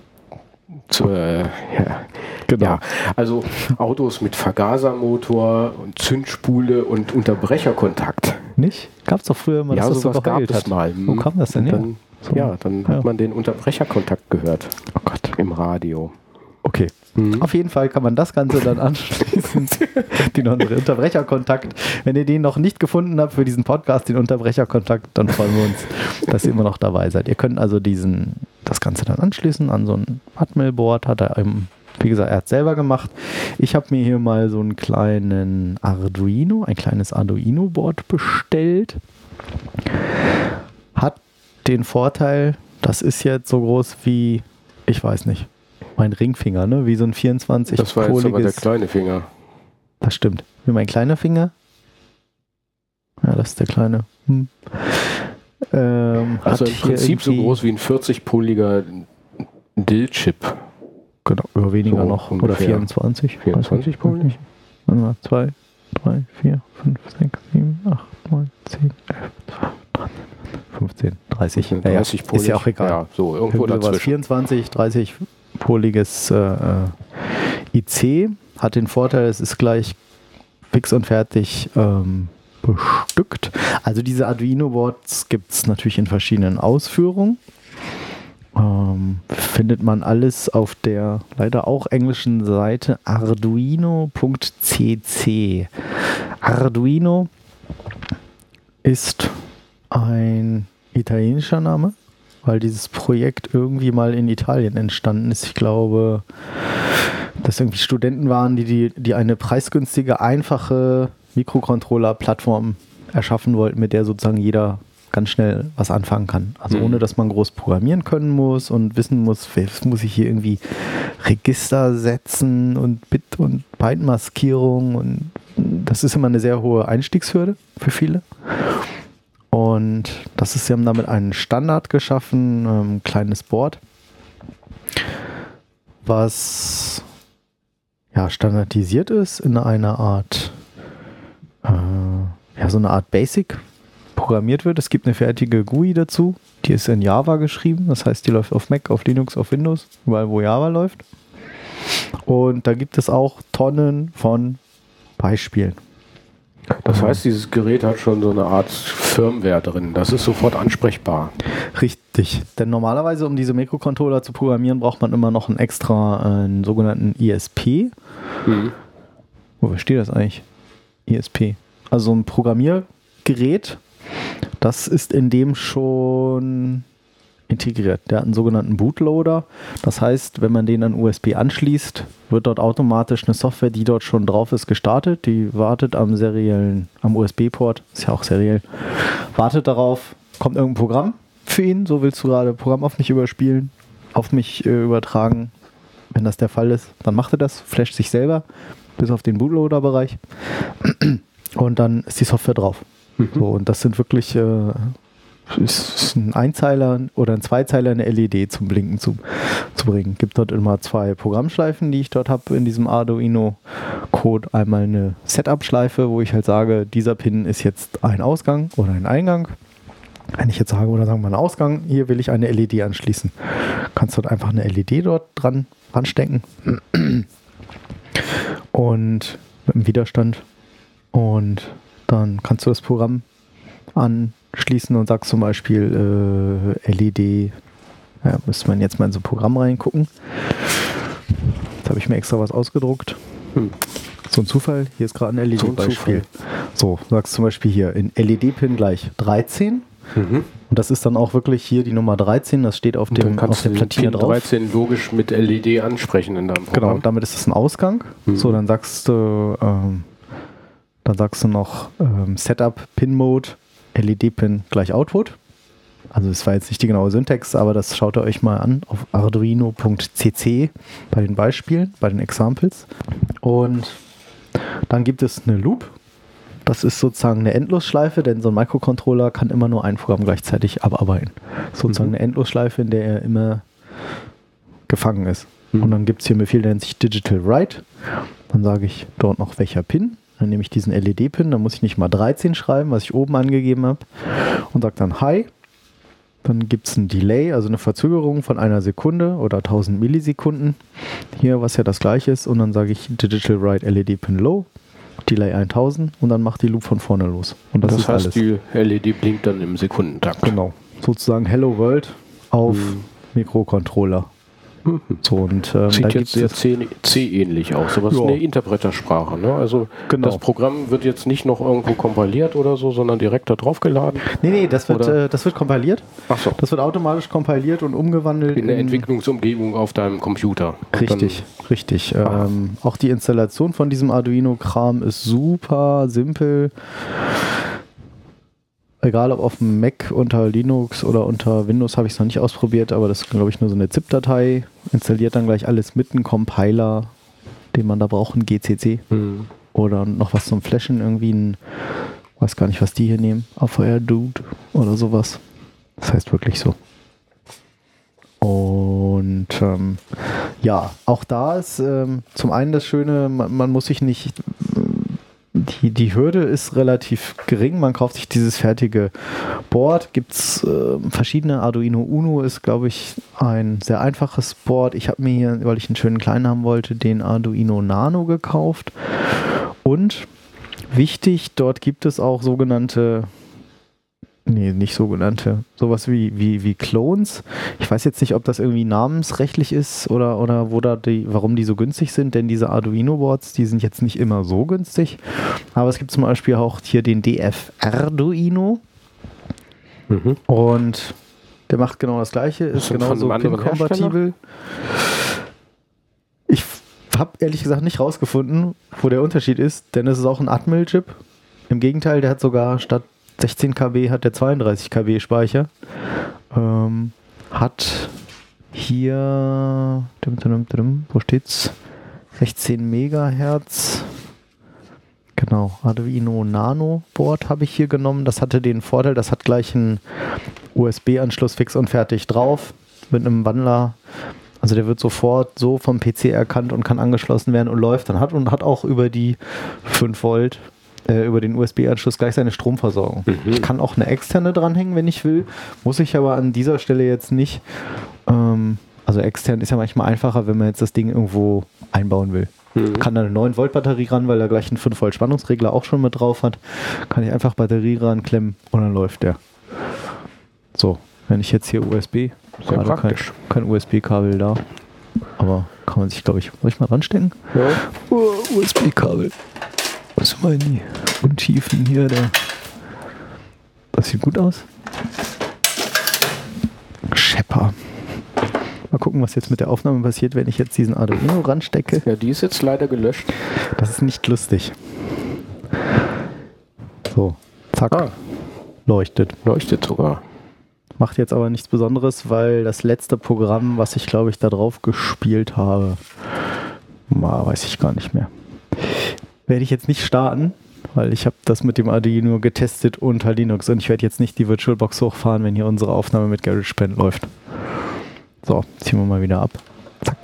Zur, äh, ja. Genau. Ja, also Autos mit Vergasermotor und Zündspule und Unterbrecherkontakt. Nicht? Gab es doch früher immer, ja, dass das so sowas gab es hat. mal. Wo kam das denn her? Dann, So. Ja, dann Ja. hat man den Unterbrecherkontakt gehört Oh Gott. im Radio. Okay. Mhm. Auf jeden Fall kann man das Ganze dann anschließen. den Unterbrecherkontakt. Wenn ihr den noch nicht gefunden habt für diesen Podcast, den Unterbrecherkontakt, dann freuen wir uns, dass ihr immer noch dabei seid. Ihr könnt also diesen, das Ganze dann anschließen an so ein Atmel-Board. Hat er eben, wie gesagt, er hat selber gemacht. Ich habe mir hier mal so einen kleinen Arduino, ein kleines Arduino-Board bestellt. Hat den Vorteil, das ist jetzt so groß wie, ich weiß nicht, mein Ringfinger, ne? Wie so ein 24 Das war jetzt aber der kleine Finger. Das stimmt. Wie mein kleiner Finger. Ja, das ist der kleine. Hm. Ähm, Also im Prinzip so groß wie ein 40-poliger Dill-Chip. Genau, oder weniger So noch. Oder ungefähr. 24. 24 Weiß ich nicht. Warte mal, 2, 3, 4, 5, 6, 7, 8, 9, 10, 11, 12, 13, 15, 30. Ja, ja, 30 ist ja auch egal. Ja, so irgendwo Irgendwie dazwischen. 24, 30 poliges äh, äh, IC hat den Vorteil, es ist gleich fix und fertig ähm, bestückt. Also diese Arduino-Boards gibt es natürlich in verschiedenen Ausführungen. Ähm, findet man alles auf der leider auch englischen Seite arduino.cc. Arduino ist ein italienischer Name, weil dieses Projekt irgendwie mal in Italien entstanden ist. Ich glaube, dass irgendwie Studenten waren, die, die, die eine preisgünstige, einfache Mikrocontroller-Plattform erschaffen wollten, mit der sozusagen jeder ganz schnell was anfangen kann. Also Mhm. ohne, dass man groß programmieren können muss und wissen muss, was muss ich hier irgendwie Register setzen und Bit- und Byte-Maskierung und das ist immer eine sehr hohe Einstiegshürde für viele. Und das ist, sie haben damit einen Standard geschaffen, ähm, ein kleines Board, was ja, standardisiert ist in einer Art, äh, ja, so eine Art Basic programmiert wird. Es gibt eine fertige GUI dazu, die ist in Java geschrieben, das heißt, die läuft auf Mac, auf Linux, auf Windows, überall wo Java läuft. Und da gibt es auch Tonnen von Beispielen. Das heißt, dieses Gerät hat schon so eine Art Firmware drin. Das ist sofort ansprechbar. Richtig. Denn normalerweise, um diese Mikrocontroller zu programmieren, braucht man immer noch einen extra, äh, einen sogenannten ISP. Mhm. Wofür steht das eigentlich? ISP. Also ein Programmiergerät, das ist in dem schon integriert. Der hat einen sogenannten Bootloader. Das heißt, wenn man den an USB anschließt, wird dort automatisch eine Software, die dort schon drauf ist, gestartet. Die wartet am seriellen, am USB-Port, ist ja auch seriell, wartet darauf, kommt irgendein Programm für ihn. So willst du gerade Programm auf mich überspielen, auf mich äh, übertragen. Wenn das der Fall ist, dann macht er das, flasht sich selber bis auf den Bootloader-Bereich und dann ist die Software drauf. So, und das sind wirklich äh, ist ein Einzeiler oder ein Zweizeiler eine LED zum Blinken zu, zu bringen. Gibt dort immer zwei Programmschleifen, die ich dort habe in diesem Arduino-Code. Einmal eine Setup-Schleife, wo ich halt sage, dieser Pin ist jetzt ein Ausgang oder ein Eingang. Wenn ich jetzt sage, oder sagen wir einen Ausgang, hier will ich eine LED anschließen. Kannst dort einfach eine LED dort dran ranstecken. Und mit dem Widerstand. Und dann kannst du das Programm anschließen und sagst zum Beispiel äh, LED. Ja, müsste man jetzt mal in so ein Programm reingucken. Jetzt habe ich mir extra was ausgedruckt. Hm. So ein Zufall. Hier ist gerade ein LED-Beispiel. So, sagst zum Beispiel hier in LED-Pin gleich 13. Mhm. Und das ist dann auch wirklich hier die Nummer 13. Das steht auf, dem, auf der Platine Pin drauf. 13 logisch mit LED ansprechen in deinem Genau, Programm. damit ist es ein Ausgang. Mhm. So, dann sagst du, ähm, dann sagst du noch ähm, Setup Pin Mode LED Pin gleich Output. Also das war jetzt nicht die genaue Syntax, aber das schaut ihr euch mal an auf arduino.cc bei den Beispielen, bei den Examples. Und dann gibt es eine Loop. Das ist sozusagen eine Endlosschleife, denn so ein Microcontroller kann immer nur ein Programm gleichzeitig abarbeiten. Sozusagen Mhm. eine Endlosschleife, in der er immer gefangen ist. Mhm. Und dann gibt es hier einen Befehl, der nennt sich Digital Write. Dann sage ich dort noch welcher Pin. Dann nehme ich diesen LED-Pin, dann muss ich nicht mal 13 schreiben, was ich oben angegeben habe. Und sage dann Hi. Dann gibt es ein Delay, also eine Verzögerung von einer Sekunde oder 1000 Millisekunden. Hier, was ja das gleiche ist. Und dann sage ich Digital Write LED-Pin Low. Delay 1000 und dann macht die Loop von vorne los. Und das, Das, ist heißt, alles. die LED blinkt dann im Sekundentakt. Genau. Sozusagen Hello World auf Mhm. Mikrocontroller. Mhm. So, und ähm, Sieht jetzt sehr C-ähnlich aus, aber es ist eine Interpretersprache. Ne? Also Genau. das Programm wird jetzt nicht noch irgendwo kompiliert oder so, sondern direkt da drauf geladen. Nee, nee, das wird, äh, das wird kompiliert. Achso. Das wird automatisch kompiliert und umgewandelt. In der Entwicklungsumgebung auf deinem Computer. Und Richtig, richtig. Ähm, auch die Installation von diesem Arduino-Kram ist super simpel. Egal ob auf dem Mac unter Linux oder unter Windows habe ich es noch nicht ausprobiert, aber das ist, glaube ich, nur so eine ZIP-Datei. Installiert dann gleich alles mit einem Compiler, den man da braucht, ein GCC Dann, hm. oder noch was zum Flashen, irgendwie ein, weiß gar nicht, was die hier nehmen, AVR Dude oder sowas. Das heißt wirklich so. Und ähm, ja, auch da ist ähm, zum einen das Schöne, man, man muss sich nicht, die, die Hürde ist relativ gering, man kauft sich dieses fertige Board, gibt es äh, verschiedene, Arduino Uno ist glaube ich ein sehr einfaches Board. Ich habe mir hier, weil ich einen schönen kleinen haben wollte, den Arduino Nano gekauft. Und Wichtig, dort gibt es auch sogenannte, nee, nicht sogenannte, sowas wie, wie, wie Clones. Ich weiß jetzt nicht, ob das irgendwie namensrechtlich ist oder, oder wo da die, warum die so günstig sind, denn diese Arduino-Boards, die sind jetzt nicht immer so günstig. Aber es gibt zum Beispiel auch hier den DF Arduino Mhm. und der macht genau das gleiche, ist genauso PIN-kompatibel. Ich habe ehrlich gesagt nicht rausgefunden, wo der Unterschied ist, denn es ist auch ein Atmel-Chip. Im Gegenteil, der hat sogar statt 16 KB hat der 32 KB Speicher. Ähm, hat hier, wo steht's? 16 Megahertz. Genau, Arduino Nano Board habe ich hier genommen. Das hatte den Vorteil, das hat gleich einen USB-Anschluss fix und fertig drauf mit einem Wandler. Also der wird sofort so vom PC erkannt und kann angeschlossen werden und läuft dann hat und hat auch über die 5 Volt äh, über den USB-Anschluss gleich seine Stromversorgung. Ich kann auch eine externe dranhängen, wenn ich will. Muss ich aber an dieser Stelle jetzt nicht. Ähm, also extern ist ja manchmal einfacher, wenn man jetzt das Ding irgendwo einbauen will. Kann da eine 9 Volt Batterie ran, weil er gleich einen 5 Volt Spannungsregler auch schon mit drauf hat. Kann ich einfach Batterie ranklemmen und dann läuft der. So, wenn ich jetzt hier USB, Sehr gerade kein, praktisch. kein USB-Kabel da, aber kann man sich, glaube ich, soll ich mal ranstecken? Ja. Oh, USB-Kabel. Was meinen die Untiefen hier? Da. Das sieht gut aus. Schepper. Mal gucken, was jetzt mit der Aufnahme passiert, wenn ich jetzt diesen Arduino ranstecke. ja, die ist jetzt leider gelöscht. Das ist nicht lustig. So, zack, Ah, leuchtet. leuchtet sogar. Macht jetzt aber nichts Besonderes, weil das letzte Programm, was ich glaube ich da drauf gespielt habe, mal weiß ich gar nicht mehr. Werde ich jetzt nicht starten, weil ich habe das mit dem Arduino getestet unter Linux und ich werde jetzt nicht die VirtualBox hochfahren, wenn hier unsere Aufnahme mit GarageBand läuft. So, ziehen wir mal wieder ab. Zack.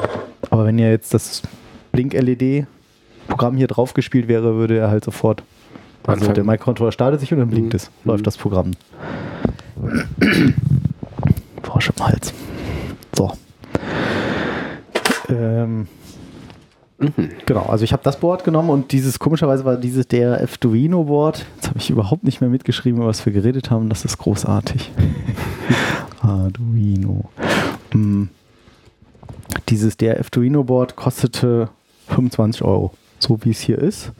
Aber wenn ja jetzt das Blink-LED-Programm hier drauf gespielt wäre, würde er halt sofort. Also der Microcontroller startet sich und dann blinkt Mhm. es, läuft das Programm. Frosch im Hals. So. Ähm, Genau, also ich habe das Board genommen und dieses, komischerweise war dieses der Arduino Board. Jetzt habe ich überhaupt nicht mehr mitgeschrieben, über was wir geredet haben. Das ist großartig. Arduino. Mm. Dieses der Arduino Board kostete 25 Euro, so wie es hier ist.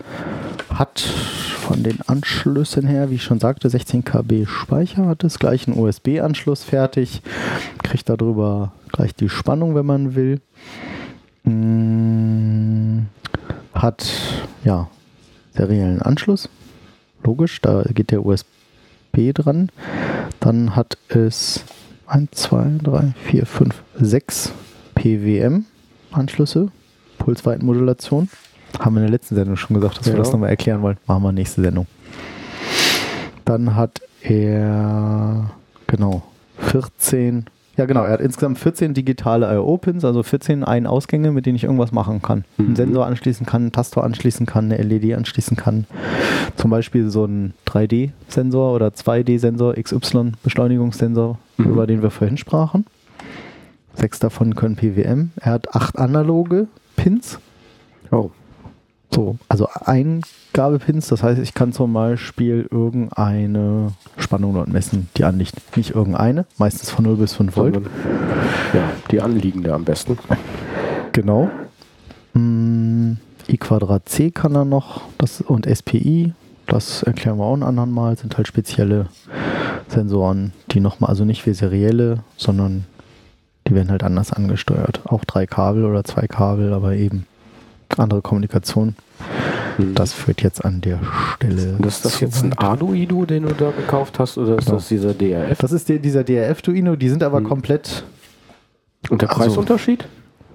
Hat von den Anschlüssen her, wie ich schon sagte, 16 KB Speicher, hat es gleich einen USB-Anschluss fertig. Kriegt darüber gleich die Spannung, wenn man will. Mm, Hat ja seriellen Anschluss. Logisch, da geht der USB dran. Dann hat es 1, 2, 3, 4, 5, 6 PWM-Anschlüsse, Pulsweitenmodulation. Haben wir in der letzten Sendung schon gesagt, dass wir Ja. das nochmal erklären wollen. Machen wir nächste Sendung. Dann hat er, genau, 14, ja genau, er hat insgesamt 14 digitale I.O.-Pins, also 14 Ein-Ausgänge, mit denen ich irgendwas machen kann. Einen Mhm. Sensor anschließen kann, einen Tastor anschließen kann, eine LED anschließen kann. Zum Beispiel so ein 3D-Sensor oder 2D-Sensor, XY-Beschleunigungssensor, Mhm. über den wir vorhin sprachen. Sechs davon können PWM. Er hat acht analoge Pins. Oh. So, also Eingabepins, das heißt, ich kann zum Beispiel irgendeine Spannung dort messen, die anliegt. Nicht irgendeine, meistens von 0 bis 5 Volt. Ja, die anliegende am besten. Genau. Mm, I Quadrat C kann er noch das, und SPI, das erklären wir auch ein anderen Mal, sind halt spezielle Sensoren, die nochmal, also nicht wie serielle, sondern die werden halt anders angesteuert. Auch drei Kabel oder zwei Kabel, aber eben andere Kommunikation. Mhm. Das führt jetzt an der Stelle. Und ist das jetzt ein. Arduino, den du da gekauft hast, oder ist Genau. das dieser DRF? Das ist der, dieser DRF-Duino, die sind aber Mhm. komplett, Und der Ach so. Preisunterschied?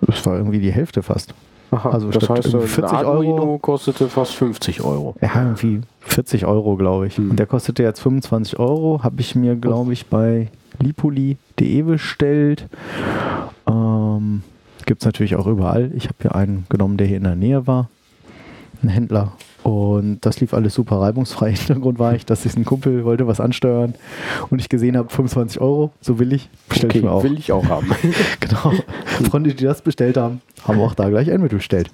das war irgendwie die Hälfte fast. Aha, Also das heißt, irgendwie ein 40 Arduino Euro- kostete fast 50 Euro. Ja, irgendwie 40 Euro, glaube ich. Mhm. Und der kostete jetzt 25 Euro. Habe ich mir, glaube ich, bei lipoli.de bestellt. Ähm, Gibt es natürlich auch überall. Ich habe hier einen genommen, der hier in der Nähe war. Ein Händler. Und das lief alles super reibungsfrei. Hintergrund war ich, dass ich ein Kumpel wollte was ansteuern und ich gesehen habe, 25 Euro, so will ich, bestell Okay, ich mir auch. will ich auch haben. genau. Freunde, die das bestellt haben, haben auch da gleich ein mitbestellt.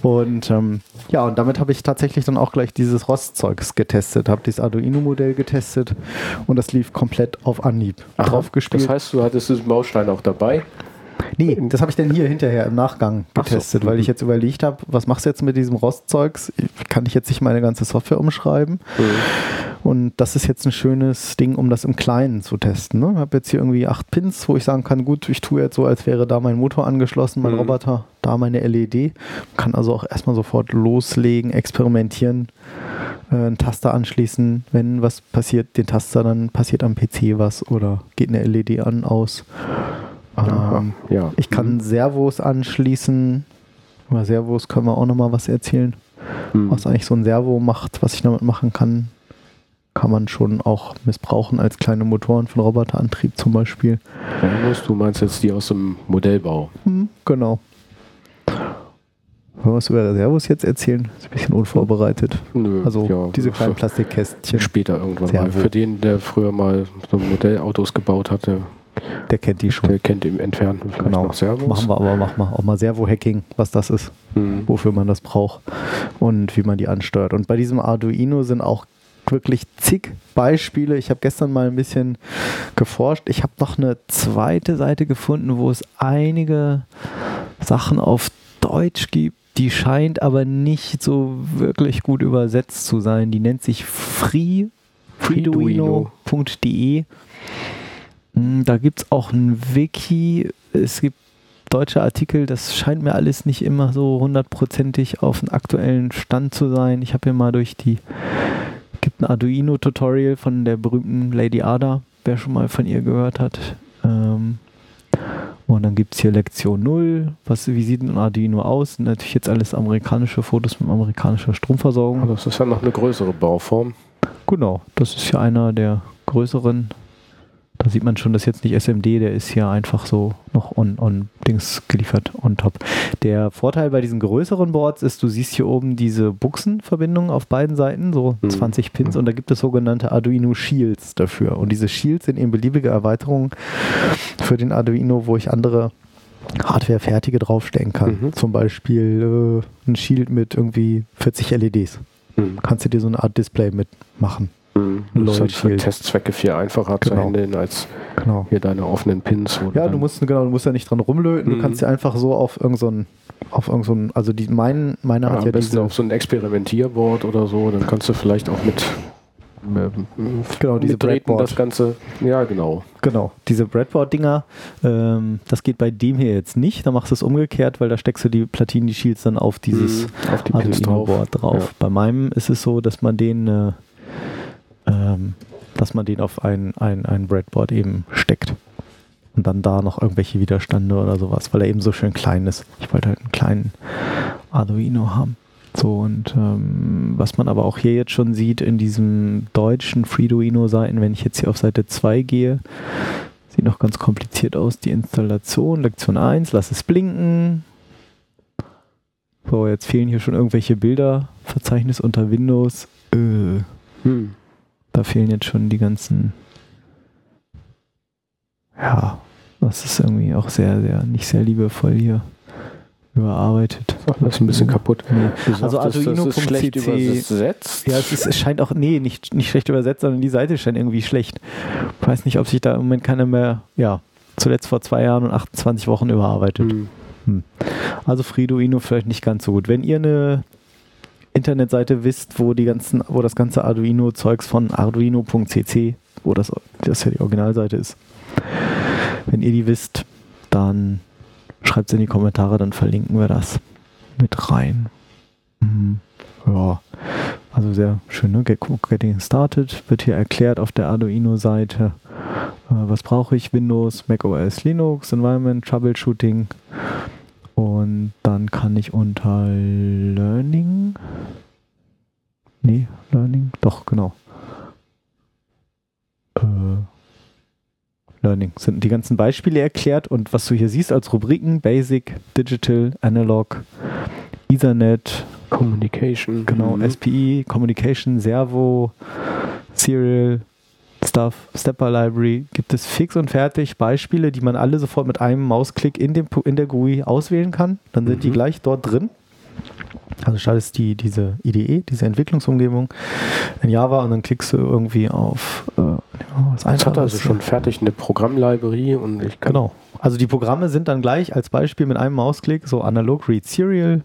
Und ähm, ja, und damit habe ich tatsächlich dann auch gleich dieses Rostzeugs getestet, habe dieses Arduino-Modell getestet und das lief komplett auf Anhieb drauf gespielt. Das heißt, du hattest diesen Baustein auch dabei? Nee, das habe ich dann hier hinterher im Nachgang Ach so. getestet, weil ich Mhm. jetzt überlegt habe, was machst du jetzt mit diesem Rostzeugs? Kann ich jetzt nicht meine ganze Software umschreiben? Und das ist jetzt ein schönes Ding, um das im Kleinen zu testen. Ne? Ich habe jetzt hier irgendwie acht Pins, wo ich sagen kann, gut, ich tue jetzt so, als wäre da mein Motor angeschlossen, mein Mhm. Roboter, da meine LED. Kann also auch erstmal sofort loslegen, experimentieren, äh, einen Taster anschließen. Wenn was passiert, den Taster, dann passiert am PC was oder geht eine LED an, aus. Ähm, ja. ich kann Servos anschließen. Über Servos können wir auch nochmal was erzählen. Mhm. Was eigentlich so ein Servo macht, was ich damit machen kann, kann man schon auch missbrauchen als kleine Motoren von Roboterantrieb zum Beispiel. Servos, du meinst jetzt die aus dem Modellbau. Hm, genau. Wollen wir was über Servos jetzt erzählen? Ist ein bisschen unvorbereitet. Nö, Also ja, diese kleinen Plastikkästchen, Später irgendwann mal. Servo. Für den, der früher mal so Modellautos gebaut hatte, der kennt die schon. der kennt im Entfernten vielleicht Genau. noch Servos. Machen wir aber machen wir auch mal Servo-Hacking, was das ist. Mhm. wofür man das braucht und wie man die ansteuert. Und bei diesem Arduino sind auch wirklich zig Beispiele. Ich habe gestern mal ein bisschen geforscht. Ich habe noch eine zweite Seite gefunden, wo es einige Sachen auf Deutsch gibt. Die scheint aber nicht so wirklich gut übersetzt zu sein. Die nennt sich free, freeduino.de. Hm, Da gibt es auch ein Wiki. Es gibt deutsche Artikel, das scheint mir alles nicht immer so hundertprozentig auf den aktuellen Stand zu sein. Ich habe hier mal durch die, gibt ein Arduino-Tutorial von der berühmten Lady Ada, wer schon mal von ihr gehört hat. Ähm, und dann gibt es hier Lektion 0, was, wie sieht ein Arduino aus? Natürlich jetzt alles amerikanische Fotos mit amerikanischer Stromversorgung. Das ist ja noch eine größere Bauform. Genau, das ist ja einer der größeren. Da sieht man schon, das ist jetzt nicht SMD, der ist hier einfach so noch on, on Dings geliefert, on top. Der Vorteil bei diesen größeren Boards ist, du siehst hier oben diese Buchsenverbindungen auf beiden Seiten, so Mhm. 20 Pins, und da gibt es sogenannte Arduino Shields dafür. Und diese Shields sind eben beliebige Erweiterungen für den Arduino, wo ich andere Hardware-fertige draufstecken kann. Mhm. Zum Beispiel äh, ein Shield mit irgendwie 40 LEDs Mhm. kannst du dir so eine Art Display mitmachen. Mhm. Das ist halt für. Testzwecke viel einfacher zu Genau. handeln als Genau. hier deine offenen Pins. Ja, du musst genau, du musst ja nicht dran rumlöten, du Mhm. kannst ja einfach so auf irgendein so ein- auf irgend so ein- also die mein meine ja, hat ja diese auf so ein Experimentierboard oder so, dann kannst du vielleicht auch mit Genau, diese Breadboard. das Ganze. Ja, genau. genau, diese Breadboard Dinger, ähm, das geht bei dem hier jetzt nicht, da machst du es umgekehrt, weil da steckst du die Platinen, die Shields dann auf dieses Mhm. auf die Pins Arduino drauf. Board drauf. Ja. Bei meinem ist es so, dass man den äh, ähm, dass man den auf ein, ein, ein Breadboard eben steckt. Und dann da noch irgendwelche Widerstände oder sowas, weil er eben so schön klein ist. Ich wollte halt einen kleinen Arduino haben. So, und ähm, was man aber auch hier jetzt schon sieht in diesem deutschen Freeduino-Seiten, wenn ich jetzt hier auf Seite 2 gehe, sieht noch ganz kompliziert aus, die Installation, Lektion 1, lass es blinken. So, jetzt fehlen hier schon irgendwelche Bilder, Verzeichnis unter Windows. Äh, Hm. Da fehlen jetzt schon die ganzen. Ja, das ist irgendwie auch sehr, sehr, nicht sehr liebevoll hier überarbeitet. Das ist ein bisschen kaputt. Nee. Sagst, Also Arduino.cc übersetzt. Ja, es, ist, es scheint auch, nee, nicht, nicht schlecht übersetzt, sondern die Seite scheint irgendwie schlecht. Ich weiß nicht, ob sich da im Moment keiner mehr, ja, zuletzt vor zwei Jahren und 28 Wochen überarbeitet. Hm. Also Freeduino vielleicht nicht ganz so gut. Wenn ihr eine Internetseite wisst, wo die ganzen, wo das ganze Arduino-Zeugs von arduino.cc, wo das, das ja die Originalseite ist, wenn ihr die wisst, dann schreibt es in die Kommentare, dann verlinken wir das mit rein. Mhm. Ja, also sehr schön, ne? Get- Getting Started wird hier erklärt auf der Arduino-Seite. Äh, was brauche ich? Windows, Mac OS, Linux, Environment, Troubleshooting. Und dann kann ich unter Learning. Nee, Learning. Doch, genau. Äh, Learning sind die ganzen Beispiele erklärt und was du hier siehst als Rubriken: Basic, Digital, Analog, Ethernet, Communication. Genau, Mhm. SPI, Communication, Servo, Serial, Stuff, Stepper Library, gibt es fix und fertig Beispiele, die man alle sofort mit einem Mausklick in, dem, in der GUI auswählen kann. Dann sind die Mhm. gleich dort drin. Also startest die, diese IDE, diese Entwicklungsumgebung in Java und dann klickst du irgendwie auf äh, ja, was Jetzt hat er also schon fertig eine Programmlibrary und ich kann Genau. Also die Programme sind dann gleich als Beispiel mit einem Mausklick so analog read serial.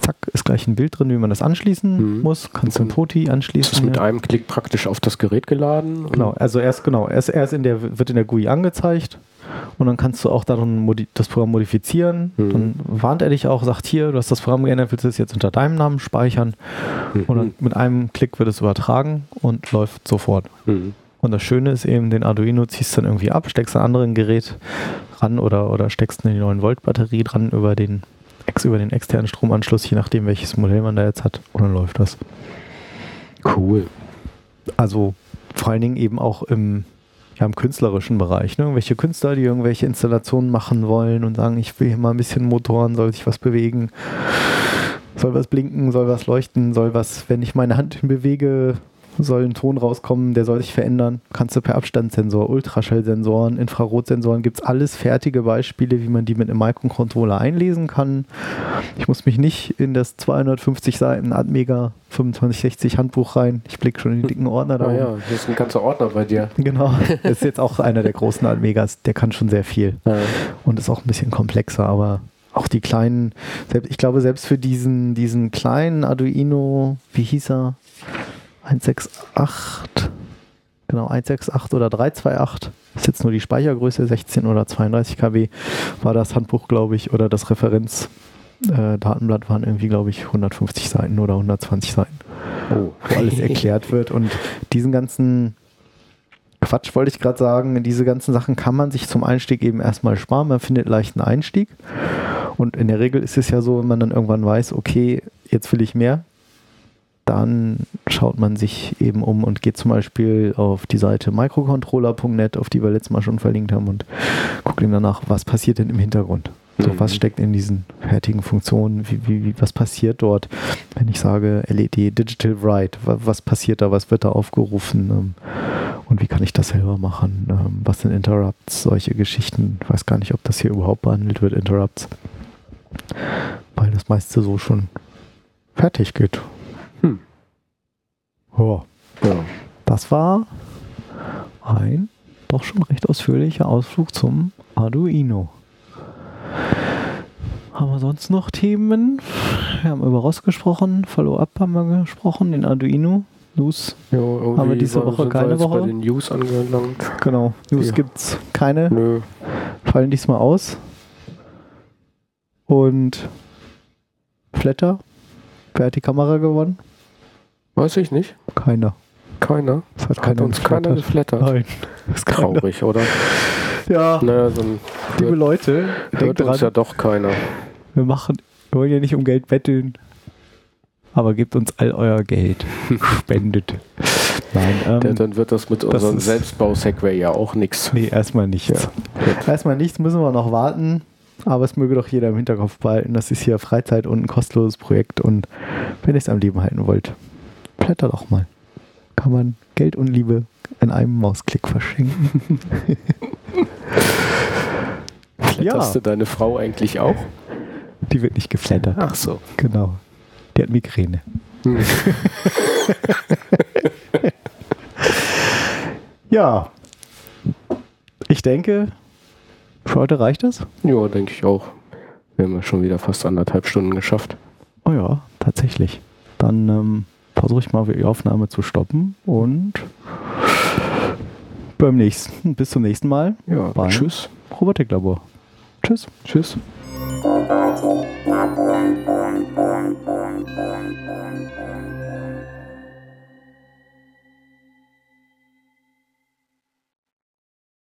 Zack, ist gleich ein Bild drin, wie man das anschließen Mhm. muss. Kannst du ein POTI ist es anschließen. mit ja. einem Klick praktisch auf das Gerät geladen. Genau, also erst genau, erst, erst in der wird in der GUI angezeigt und dann kannst du auch darin das Programm modifizieren. Mhm. Dann warnt er dich auch, sagt hier, du hast das Programm geändert, willst du es jetzt unter deinem Namen speichern und dann Mhm. mit einem Klick wird es übertragen und läuft sofort. Mhm. Und das Schöne ist eben, den Arduino ziehst du dann irgendwie ab, steckst ein anderes Gerät ran oder, oder steckst eine 9 Volt Batterie dran über den, über den externen Stromanschluss, je nachdem welches Modell man da jetzt hat und dann läuft das. Cool. Also vor allen Dingen eben auch im, ja, im künstlerischen Bereich. Ne? Irgendwelche Künstler, die irgendwelche Installationen machen wollen und sagen, ich will hier mal ein bisschen Motoren, soll sich was bewegen, soll was blinken, soll was leuchten, soll was, wenn ich meine Hand bewege, soll ein Ton rauskommen, der soll sich verändern. Kannst du per Abstandssensor, Ultraschallsensoren, Infrarotsensoren, gibt es alles fertige Beispiele, wie man die mit einem Microcontroller einlesen kann. Ich muss mich nicht in das 250 Seiten Atmega 2560 Handbuch rein. Ich blicke schon in die dicken Ordner da. Ah ja, hier ist ein ganzer Ordner bei dir. Genau. Das ist jetzt auch einer der großen Atmegas, der kann schon sehr viel Ja. und ist auch ein bisschen komplexer, aber auch die kleinen, ich glaube, selbst für diesen, diesen kleinen Arduino, wie hieß er? 168, genau, 168 oder 328, ist jetzt nur die Speichergröße, 16 oder 32 KB, war das Handbuch, glaube ich, oder das Referenz. Äh, waren irgendwie, glaube ich, 150 Seiten oder 120 Seiten Oh. wo alles erklärt wird. Und diesen ganzen Quatsch wollte ich gerade sagen, diese ganzen Sachen kann man sich zum Einstieg eben erstmal sparen. Man findet leichten Einstieg. Und in der Regel ist es ja so, wenn man dann irgendwann weiß, okay, jetzt will ich mehr, dann schaut man sich eben um und geht zum Beispiel auf die Seite microcontroller.net, auf die wir letztes Mal schon verlinkt haben und guckt ihm danach, was passiert denn im Hintergrund. So, Mhm. was steckt in diesen fertigen Funktionen? Wie, wie, wie, was passiert dort, wenn ich sage LED Digital Write? wa- Was passiert da? Was wird da aufgerufen? Ähm, Und wie kann ich das selber machen? Ähm, Was sind Interrupts? Solche Geschichten. Ich weiß gar nicht, ob das hier überhaupt behandelt wird, Interrupts. Weil das meiste so schon fertig geht. Hm. Ja, Ja. das war ein doch schon recht ausführlicher Ausflug zum Arduino. Haben wir sonst noch Themen? Wir haben über ROS gesprochen, Follow-up haben wir gesprochen, den Arduino. News, Ja, irgendwie Haben wir diese Woche keine Woche? bei den News angelangt. genau. News Ja. gibt's keine, Nö. fallen diesmal aus. Und Flatter, wer hat die Kamera gewonnen? Weiß ich nicht. Keiner. Keiner. Das hat Hat keiner uns keiner geflattert. Nein. Das ist keiner. Traurig, oder? Ja, Naja, so ein liebe hört, Leute, denkt hört dran, uns ja doch keiner. wir machen, wir wollen ja nicht um Geld betteln, aber gebt uns all euer Geld. Spendet. Nein, ähm, Ja, dann wird das mit das unserem Selbstbau-Segway ja auch nichts. nee, erstmal nichts. Erstmal nichts, müssen wir noch warten. Aber es möge doch jeder im Hinterkopf behalten. Das ist hier Freizeit und ein kostenloses Projekt. Und wenn ihr es am Leben halten wollt, blätter doch mal. Kann man Geld und Liebe in einem Mausklick verschenken. Flatterst du deine Frau eigentlich auch? Die wird nicht geflattert. Ach so. Genau. Die hat Migräne. Hm. Ja. Ich denke, für heute reicht es. Ja, denke ich auch. Wir haben ja schon wieder fast anderthalb Stunden geschafft. Oh ja, tatsächlich. Dann ähm, versuche ich mal die Aufnahme zu stoppen und beim nächsten, bis zum nächsten Mal. Ja, tschüss. Robotiklabor. Tschüss. Tschüss.